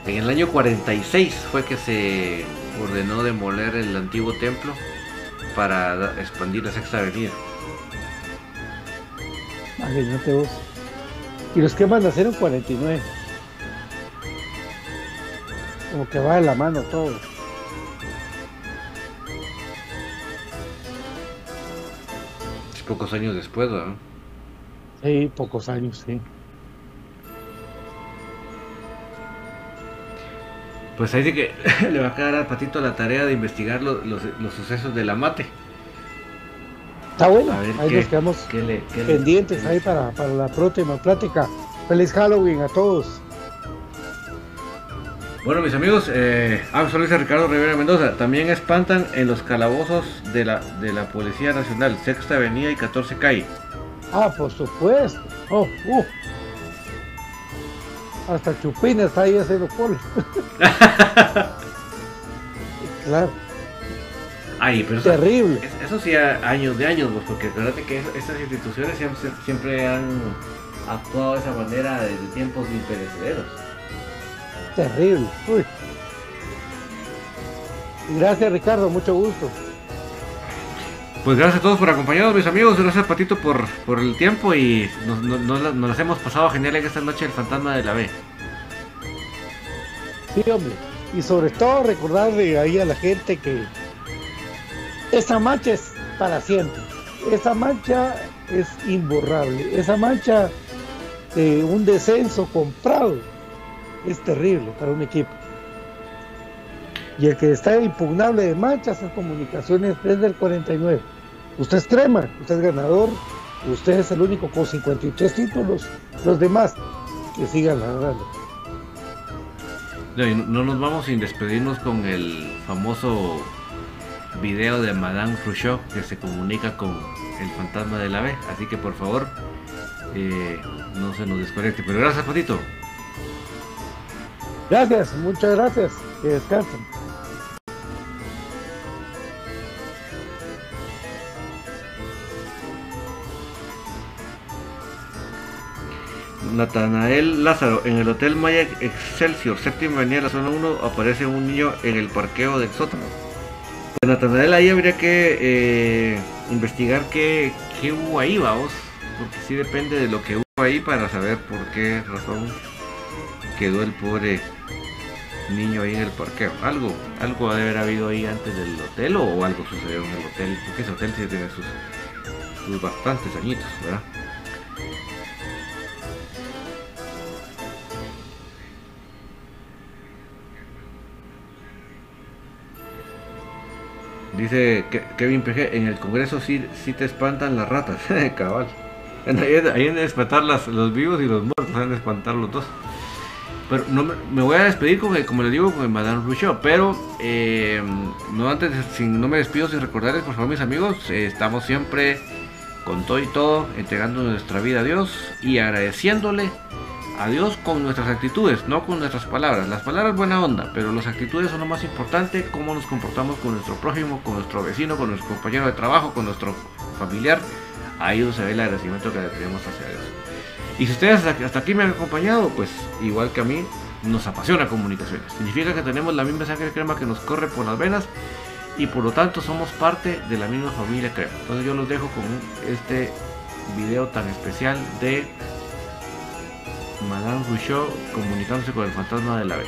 En el año 46 fue que se ordenó demoler el antiguo templo para expandir la sexta avenida. Imagínate vos. Y los que van a hacer en 49. Como que va de la mano todo. Pocos años después, ¿no? Sí, pocos años, sí. Pues ahí sí que le va a quedar al patito la tarea de investigar los, sucesos de la mate. Está bueno, ahí nos quedamos pendientes ahí para, la próxima plática. Feliz Halloween a todos. Bueno, mis amigos, eh, ah, soy Ricardo Rivera Mendoza. También espantan en los calabozos de la, de la Policía Nacional, Sexta Avenida y 14 Calle. Ah, por supuesto. Oh, uh. Hasta Chupín está ahí haciendo polo. claro. Ay, pero Terrible. Eso, sí, años de años, pues, porque acuérdate que estas instituciones siempre, han actuado de esa manera desde tiempos imperecederos. Terrible. Uy. Gracias, Ricardo, mucho gusto. Pues gracias a todos por acompañarnos, mis amigos. Gracias, Patito, por, por el tiempo y nos, nos, las hemos pasado genial en esta noche el fantasma de la B. Sí, hombre. Y sobre todo recordarle ahí a la gente que esa mancha es para siempre. Esa mancha es imborrable. Esa mancha de un descenso comprado es terrible para un equipo. Y el que está impugnable de manchas es comunicaciones desde el 49. Usted es crema, usted es ganador, usted es el único con 53 títulos, los demás que sigan narrando. No, no nos vamos sin despedirnos con el famoso video de Madame Khrushchev que se comunica con el fantasma del ave, así que por favor eh, no se nos desconecte. Pero gracias, Patito. Gracias, muchas gracias. Que descansen. Natanael Lázaro, en el Hotel Maya Excelsior, séptima avenida de la zona 1, aparece un niño en el parqueo del sótano. Pues Natanael, ahí habría que eh, investigar qué, qué hubo ahí, vamos, porque sí depende de lo que hubo ahí para saber por qué razón quedó el pobre niño ahí en el parqueo. Algo, algo ha de haber habido ahí antes del hotel o algo sucedió en el hotel, porque ese hotel sí tiene sus, sus bastantes añitos, ¿verdad? Dice Kevin PG, en el Congreso sí, sí te espantan las ratas, cabal. Ahí han de espantar los vivos y los muertos, han de espantar los dos. Pero no me, voy a despedir con como le digo, con Madame Rousseau. Pero eh, no antes, sin, no me despido sin recordarles, por favor, mis amigos, eh, estamos siempre con todo y todo, entregando nuestra vida a Dios y agradeciéndole a Dios con nuestras actitudes, no con nuestras palabras. Las palabras buena onda, pero las actitudes son lo más importante, cómo nos comportamos con nuestro prójimo, con nuestro vecino, con nuestro compañero de trabajo, con nuestro familiar. Ahí se ve el agradecimiento que le tenemos hacia Dios. Y si ustedes hasta aquí me han acompañado, pues igual que a mí, nos apasiona comunicaciones. Significa que tenemos la misma sangre crema que nos corre por las venas y por lo tanto somos parte de la misma familia crema. Entonces yo los dejo con este video tan especial de Madame Rousseau comunicándose con el fantasma de la B.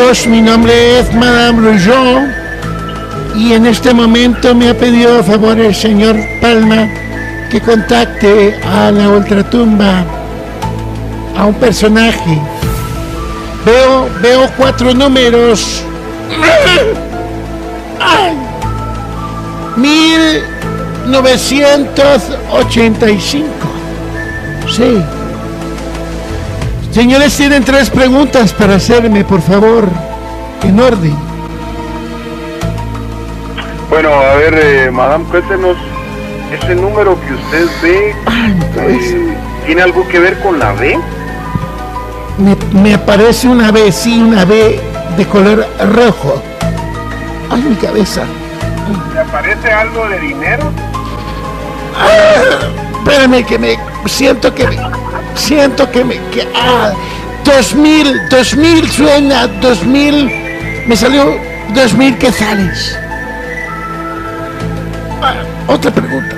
amigos, mi nombre es Madame Rougeau y en este momento me ha pedido a favor el señor Palma que contacte a la ultratumba a un personaje. Veo, veo cuatro números. 1985. Sí. Señores, tienen tres preguntas para hacerme, por favor, en orden. Bueno, a ver, eh, Madame, cuéntenos, ese número que usted ve, eh, ¿tiene algo que ver con la B? Me, me, aparece una B, sí, una B de color rojo. Ay, mi cabeza. ¿Le aparece algo de dinero? Ah, espérame que me siento que me siento que me... Que, ah, 2000, 2000 suena, 2000, me salió 2000 quetzales. Ah, otra pregunta.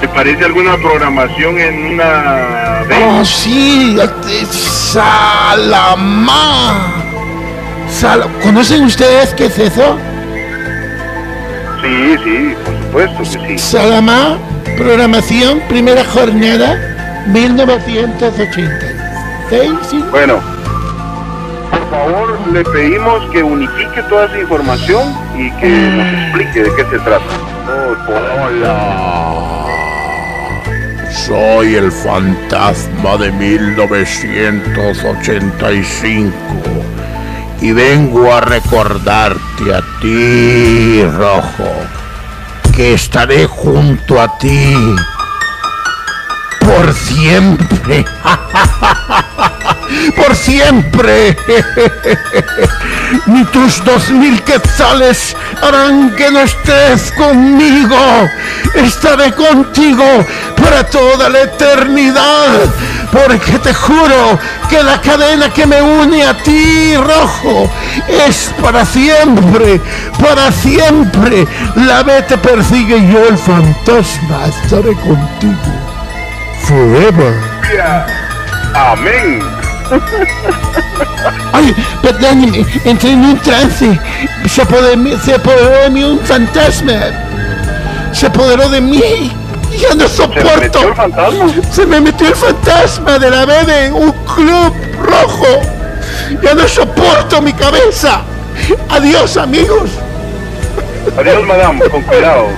¿Le parece alguna programación en una... Oh, sí, Salamá. Sal- ¿Conocen ustedes qué es eso? Sí, sí, por supuesto que sí. Salamá, programación, primera jornada, 1986. sí. Bueno, por favor, le pedimos que unifique toda esa información y que nos explique de qué se trata. Hola. Soy el fantasma de 1985 y vengo a recordarte a ti, Rojo, que estaré junto a ti por siempre. por siempre. Ni tus dos mil quetzales harán que no estés conmigo. Estaré contigo para toda la eternidad. Porque te juro que la cadena que me une a ti, rojo, es para siempre, para siempre. La ve te persigue y yo, el fantasma, estaré contigo. Forever. Amén. Ay, perdóneme, entré en un trance. Se apoderó, se apoderó de mí un fantasma. Se apoderó de mí. Ya no ¿Se le metió soporto. el fantasma? Se me metió el fantasma de la bebé en un club rojo. Ya no soporto mi cabeza. Adiós, amigos. Adiós, madame, con cuidado.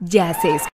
Ya se escucha.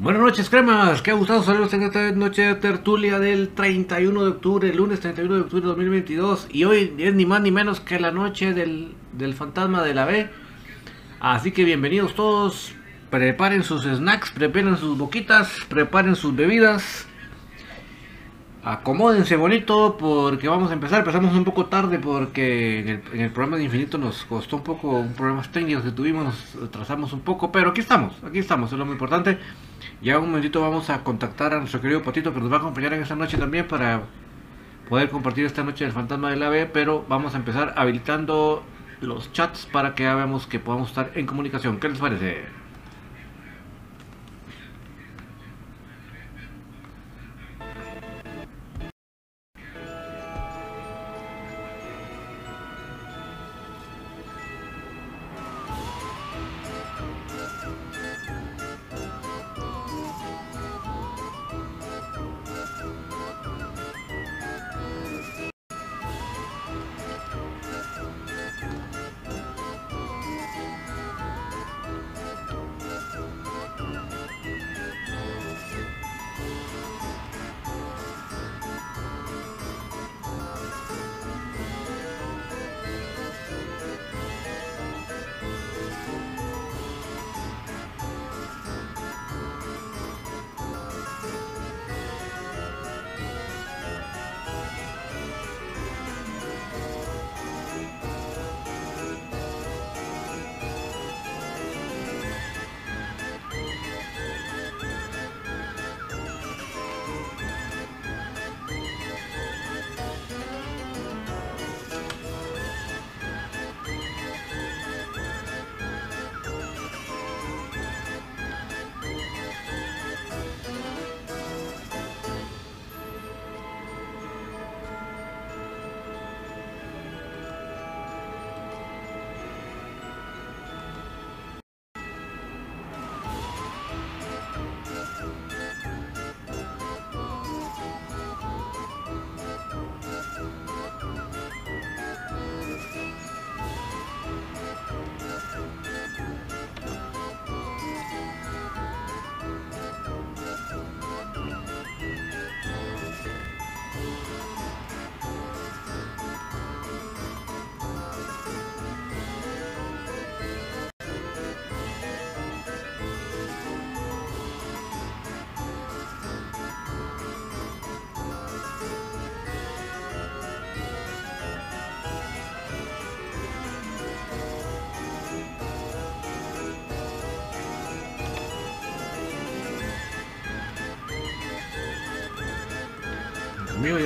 Buenas noches, cremas. Qué gustado saludos en esta noche de tertulia del 31 de octubre, lunes 31 de octubre de 2022. Y hoy es ni más ni menos que la noche del, del fantasma de la B. Así que bienvenidos todos. Preparen sus snacks, preparen sus boquitas, preparen sus bebidas. Acomódense bonito porque vamos a empezar. Empezamos un poco tarde porque en el, programa de Infinito nos costó un poco un problemas técnicos que tuvimos, nos atrasamos un poco, pero aquí estamos, aquí estamos, es lo muy importante. Ya un momentito vamos a contactar a nuestro querido Patito que nos va a acompañar en esta noche también para poder compartir esta noche el fantasma del ave, pero vamos a empezar habilitando los chats para que veamos que podamos estar en comunicación. ¿Qué les parece?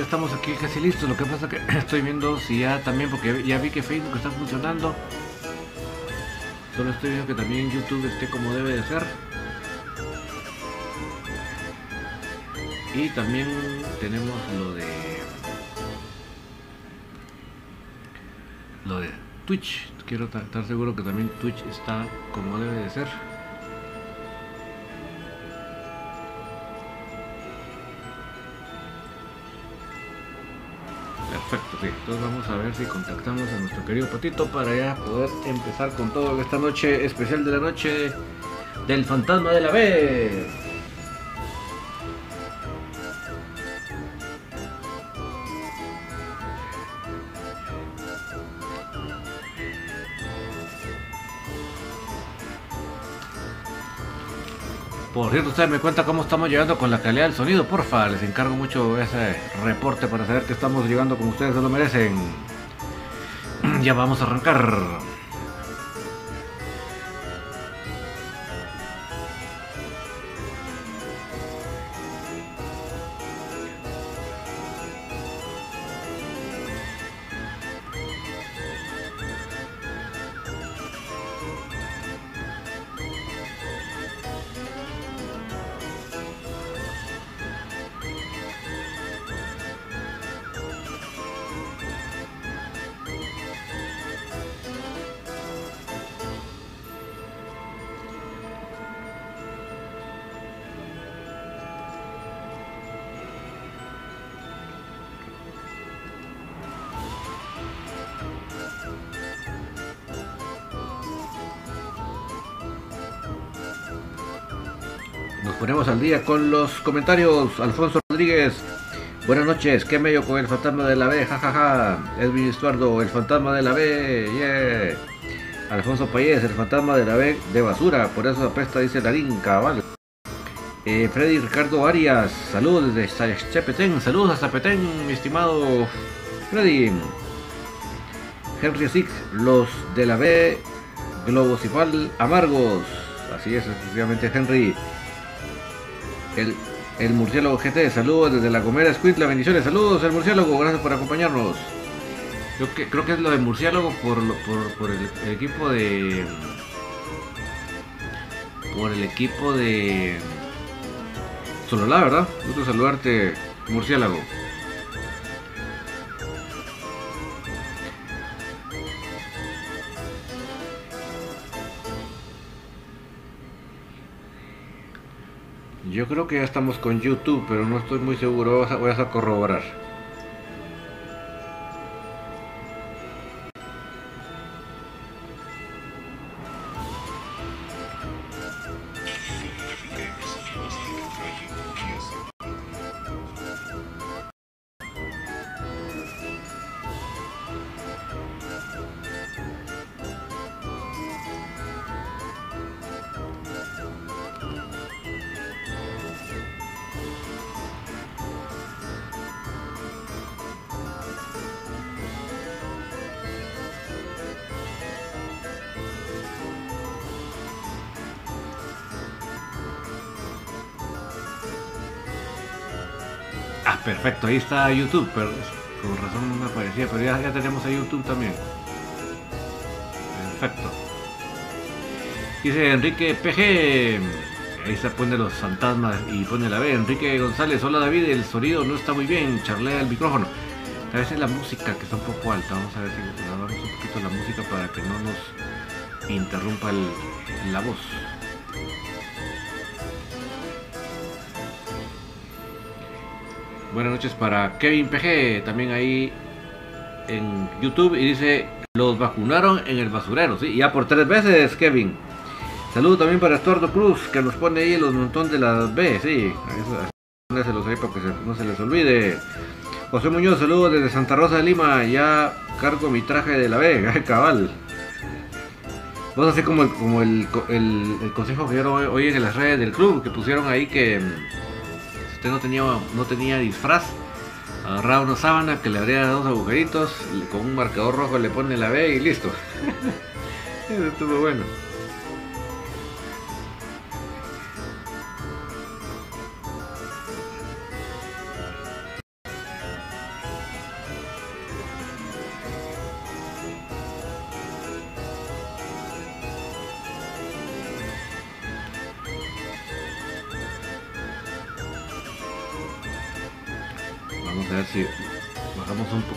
estamos aquí casi listos. Lo que pasa que estoy viendo si ya también, porque ya vi que Facebook está funcionando. Solo estoy viendo que también YouTube esté como debe de ser. Y también tenemos lo de... Lo de Twitch. Quiero estar seguro que también Twitch está como debe de ser. Sí. Entonces vamos a ver si contactamos a nuestro querido Patito para ya poder empezar con todo esta noche especial de la noche del fantasma de la B. Ustedes me cuenta cómo estamos llegando con la calidad del sonido, porfa. Les encargo mucho ese reporte para saber que estamos llegando como ustedes se lo merecen. ya vamos a arrancar. Ponemos al día con los comentarios. Alfonso Rodríguez, buenas noches. ¿Qué medio con el fantasma de la B? Jajaja. Edwin Estuardo, el fantasma de la B. Yeah. Alfonso Payés, el fantasma de la B de basura. Por eso apesta, dice Larín, cabal. Eh, Freddy Ricardo Arias, saludos desde Chapetén. Saludos a Zapetén, mi estimado Freddy. Henry Six, los de la B, Globocifal Amargos. Así es, efectivamente, Henry. El, el murciélago GT, saludos desde la Gomera Squid, bendiciones, saludos el murciélago, gracias por acompañarnos. Yo que, creo que es lo de murciélago por, por, por el, equipo de. Por el equipo de. Sololá, ¿verdad? Gusto saludarte, murciélago. Yo creo que ya estamos con YouTube, pero no estoy muy seguro. Voy a corroborar. Está YouTube, pero con razón no me aparecía, pero ya, tenemos a YouTube también. Perfecto. Dice Enrique PG. Ahí se pone los fantasmas y pone la B. Enrique González, hola David, el sonido no está muy bien, charlea el micrófono. A veces la música que está un poco alta, vamos a ver si grabamos un poquito la música para que no nos interrumpa la voz. Buenas noches para Kevin PG, también ahí en YouTube. Y dice, los vacunaron en el basurero, ¿sí? Ya por tres veces, Kevin. Saludo también para Estuardo Cruz, que nos pone ahí los montón de las B, sí. Eso, se los ahí para que no se les olvide. José Muñoz, saludos desde Santa Rosa de Lima. Ya cargo mi traje de la B, cabal. Vos así como el, como el, el, consejo que dieron hoy en las redes del club, que pusieron ahí que no tenía, no tenía disfraz, agarraba una sábana que le abría dos agujeritos, con un marcador rojo le pone la B y listo. Eso estuvo bueno.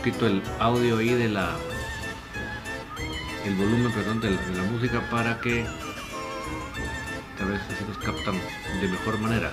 El audio ahí de la el volumen perdón, de, la, de la música para que tal vez así nos captan de mejor manera.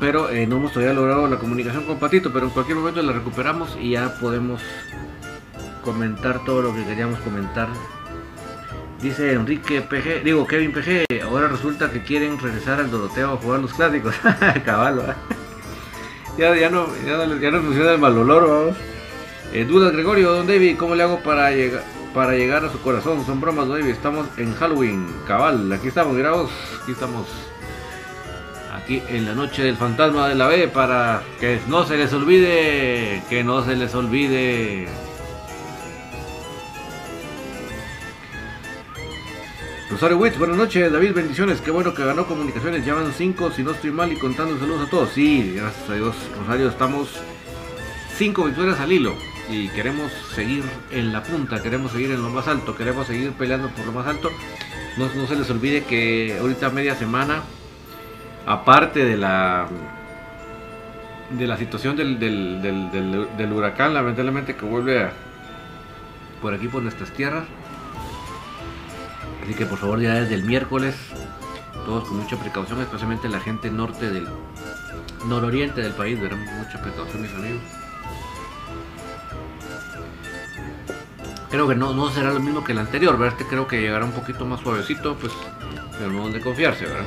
Pero eh, no hemos todavía logrado la comunicación con Patito, pero en cualquier momento la recuperamos y ya podemos comentar todo lo que queríamos comentar. Dice Enrique PG, digo Kevin PG, ahora resulta que quieren regresar al Doroteo a jugar los clásicos. Caballo, ya, ya, no, ya, no- ya funciona el mal olor. Eh, dudas Gregorio, Don David, ¿cómo le hago para llegar para llegar a su corazón? Son bromas, David, estamos en Halloween, cabal, aquí estamos, mira vos, aquí estamos en la noche del fantasma de la B para que no se les olvide, que no se les olvide. Rosario Witz, buenas noches, David, bendiciones, qué bueno que ganó comunicaciones, ya van 5, si no estoy mal, y contando saludos a todos. Sí, gracias a Dios, Rosario, estamos 5 victorias al hilo y queremos seguir en la punta, queremos seguir en lo más alto, queremos seguir peleando por lo más alto. No, no se les olvide que ahorita media semana aparte de la de la situación del, del, del- huracán lamentablemente que vuelve a- por aquí por nuestras tierras. Así que por favor ya desde el miércoles todos con mucha precaución especialmente la gente norte del nororiente del país verán mucha precaución mis amigos. Creo que no, no será lo mismo que el anterior ¿verdad? este creo que llegará un poquito más suavecito pues pero no de confiarse verdad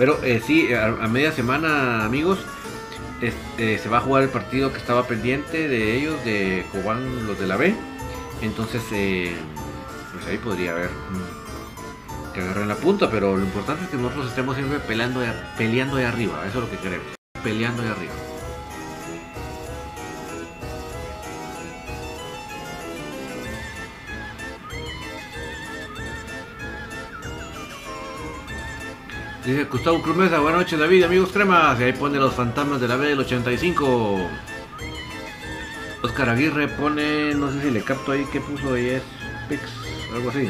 pero eh, sí, a, media semana, amigos, este, se va a jugar el partido que estaba pendiente de ellos, de Cobán, los de la B. Entonces, eh, pues ahí podría haber mm, que agarren la punta, pero lo importante es que nosotros estemos siempre peleando, peleando ahí arriba. Eso es lo que queremos, peleando ahí arriba. Dice Gustavo Cruz Mesa, buenas noches David, amigos cremas. Y ahí pone los fantasmas de la B del 85. Oscar Aguirre pone, no sé si le capto ahí qué puso ahí, es Pix, algo así.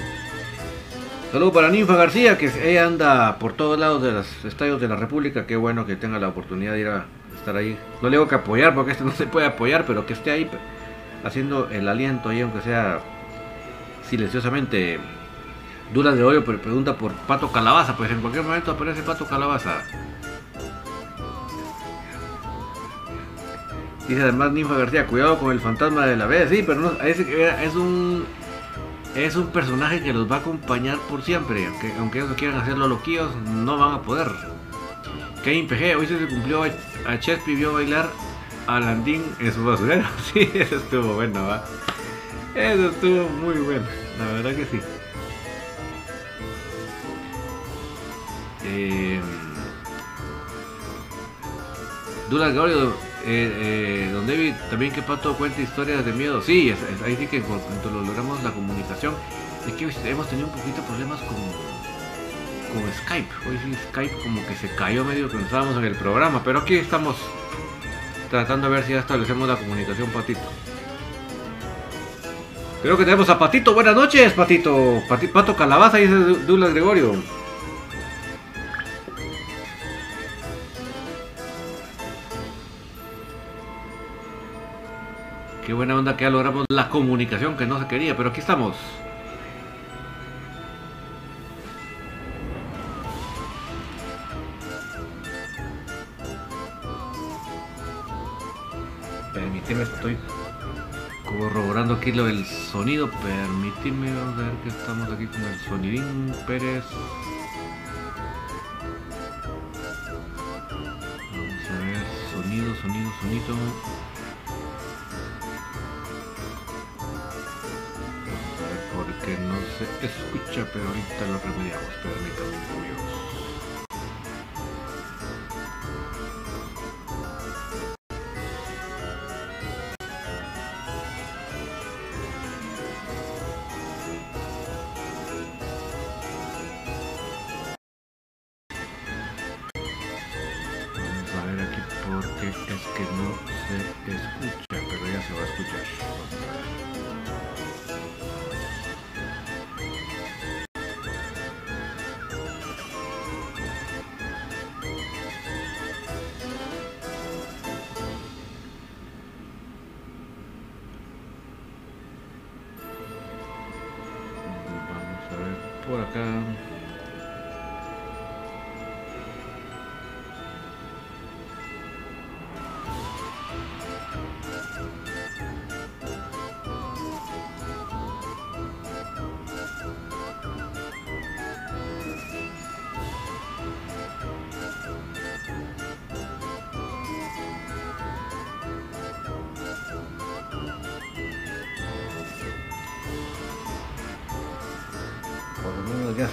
Saludos para Ninfa García, que ella anda por todos lados de los estadios de la República. Qué bueno que tenga la oportunidad de ir a estar ahí. No le digo que apoyar, porque este no se puede apoyar, pero que esté ahí haciendo el aliento ahí, aunque sea silenciosamente. Dudas de hoyo, pero pregunta por Pato Calabaza. Pues en cualquier momento aparece Pato Calabaza. Dice además Ninfa García, cuidado con el fantasma de la B. Sí, pero no, es, es un es un personaje que los va a acompañar por siempre. Aunque, aunque ellos quieran hacerlo loquillos, no van a poder. Kevin PG, hoy se cumplió a Chespi vio bailar a Landín en su basurero. Sí, eso estuvo bueno, va. Eso estuvo muy bueno, la verdad que sí. Eh, Dudas Gregorio, eh, eh, don David, también que Pato cuenta historias de miedo. Sí, ahí sí que en cuanto lo logramos la comunicación, es que hemos tenido un poquito problemas con, con Skype. Hoy sí Skype como que se cayó medio cuando estábamos en el programa, pero aquí estamos tratando de ver si ya establecemos la comunicación, Patito. Creo que tenemos a Patito. Buenas noches, Patito. Pati- Pato Calabaza, dice Douglas Gregorio. Qué buena onda que ya logramos la comunicación que no se quería, pero aquí estamos. Permíteme, estoy corroborando aquí lo del sonido. Permíteme, ver que estamos aquí con el sonidín Pérez. Vamos a ver, sonido, sonido, sonido. Pero ahorita lo remediamos. Permítanme,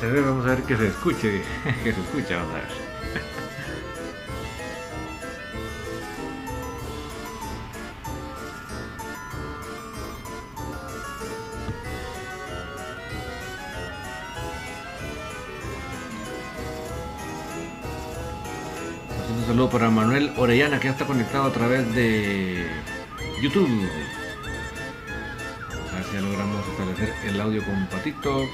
vamos a ver que se escuche, que se escucha, vamos a ver. Un saludo para Manuel Orellana que ya está conectado a través de YouTube. A ver si ya logramos establecer el audio con Patito.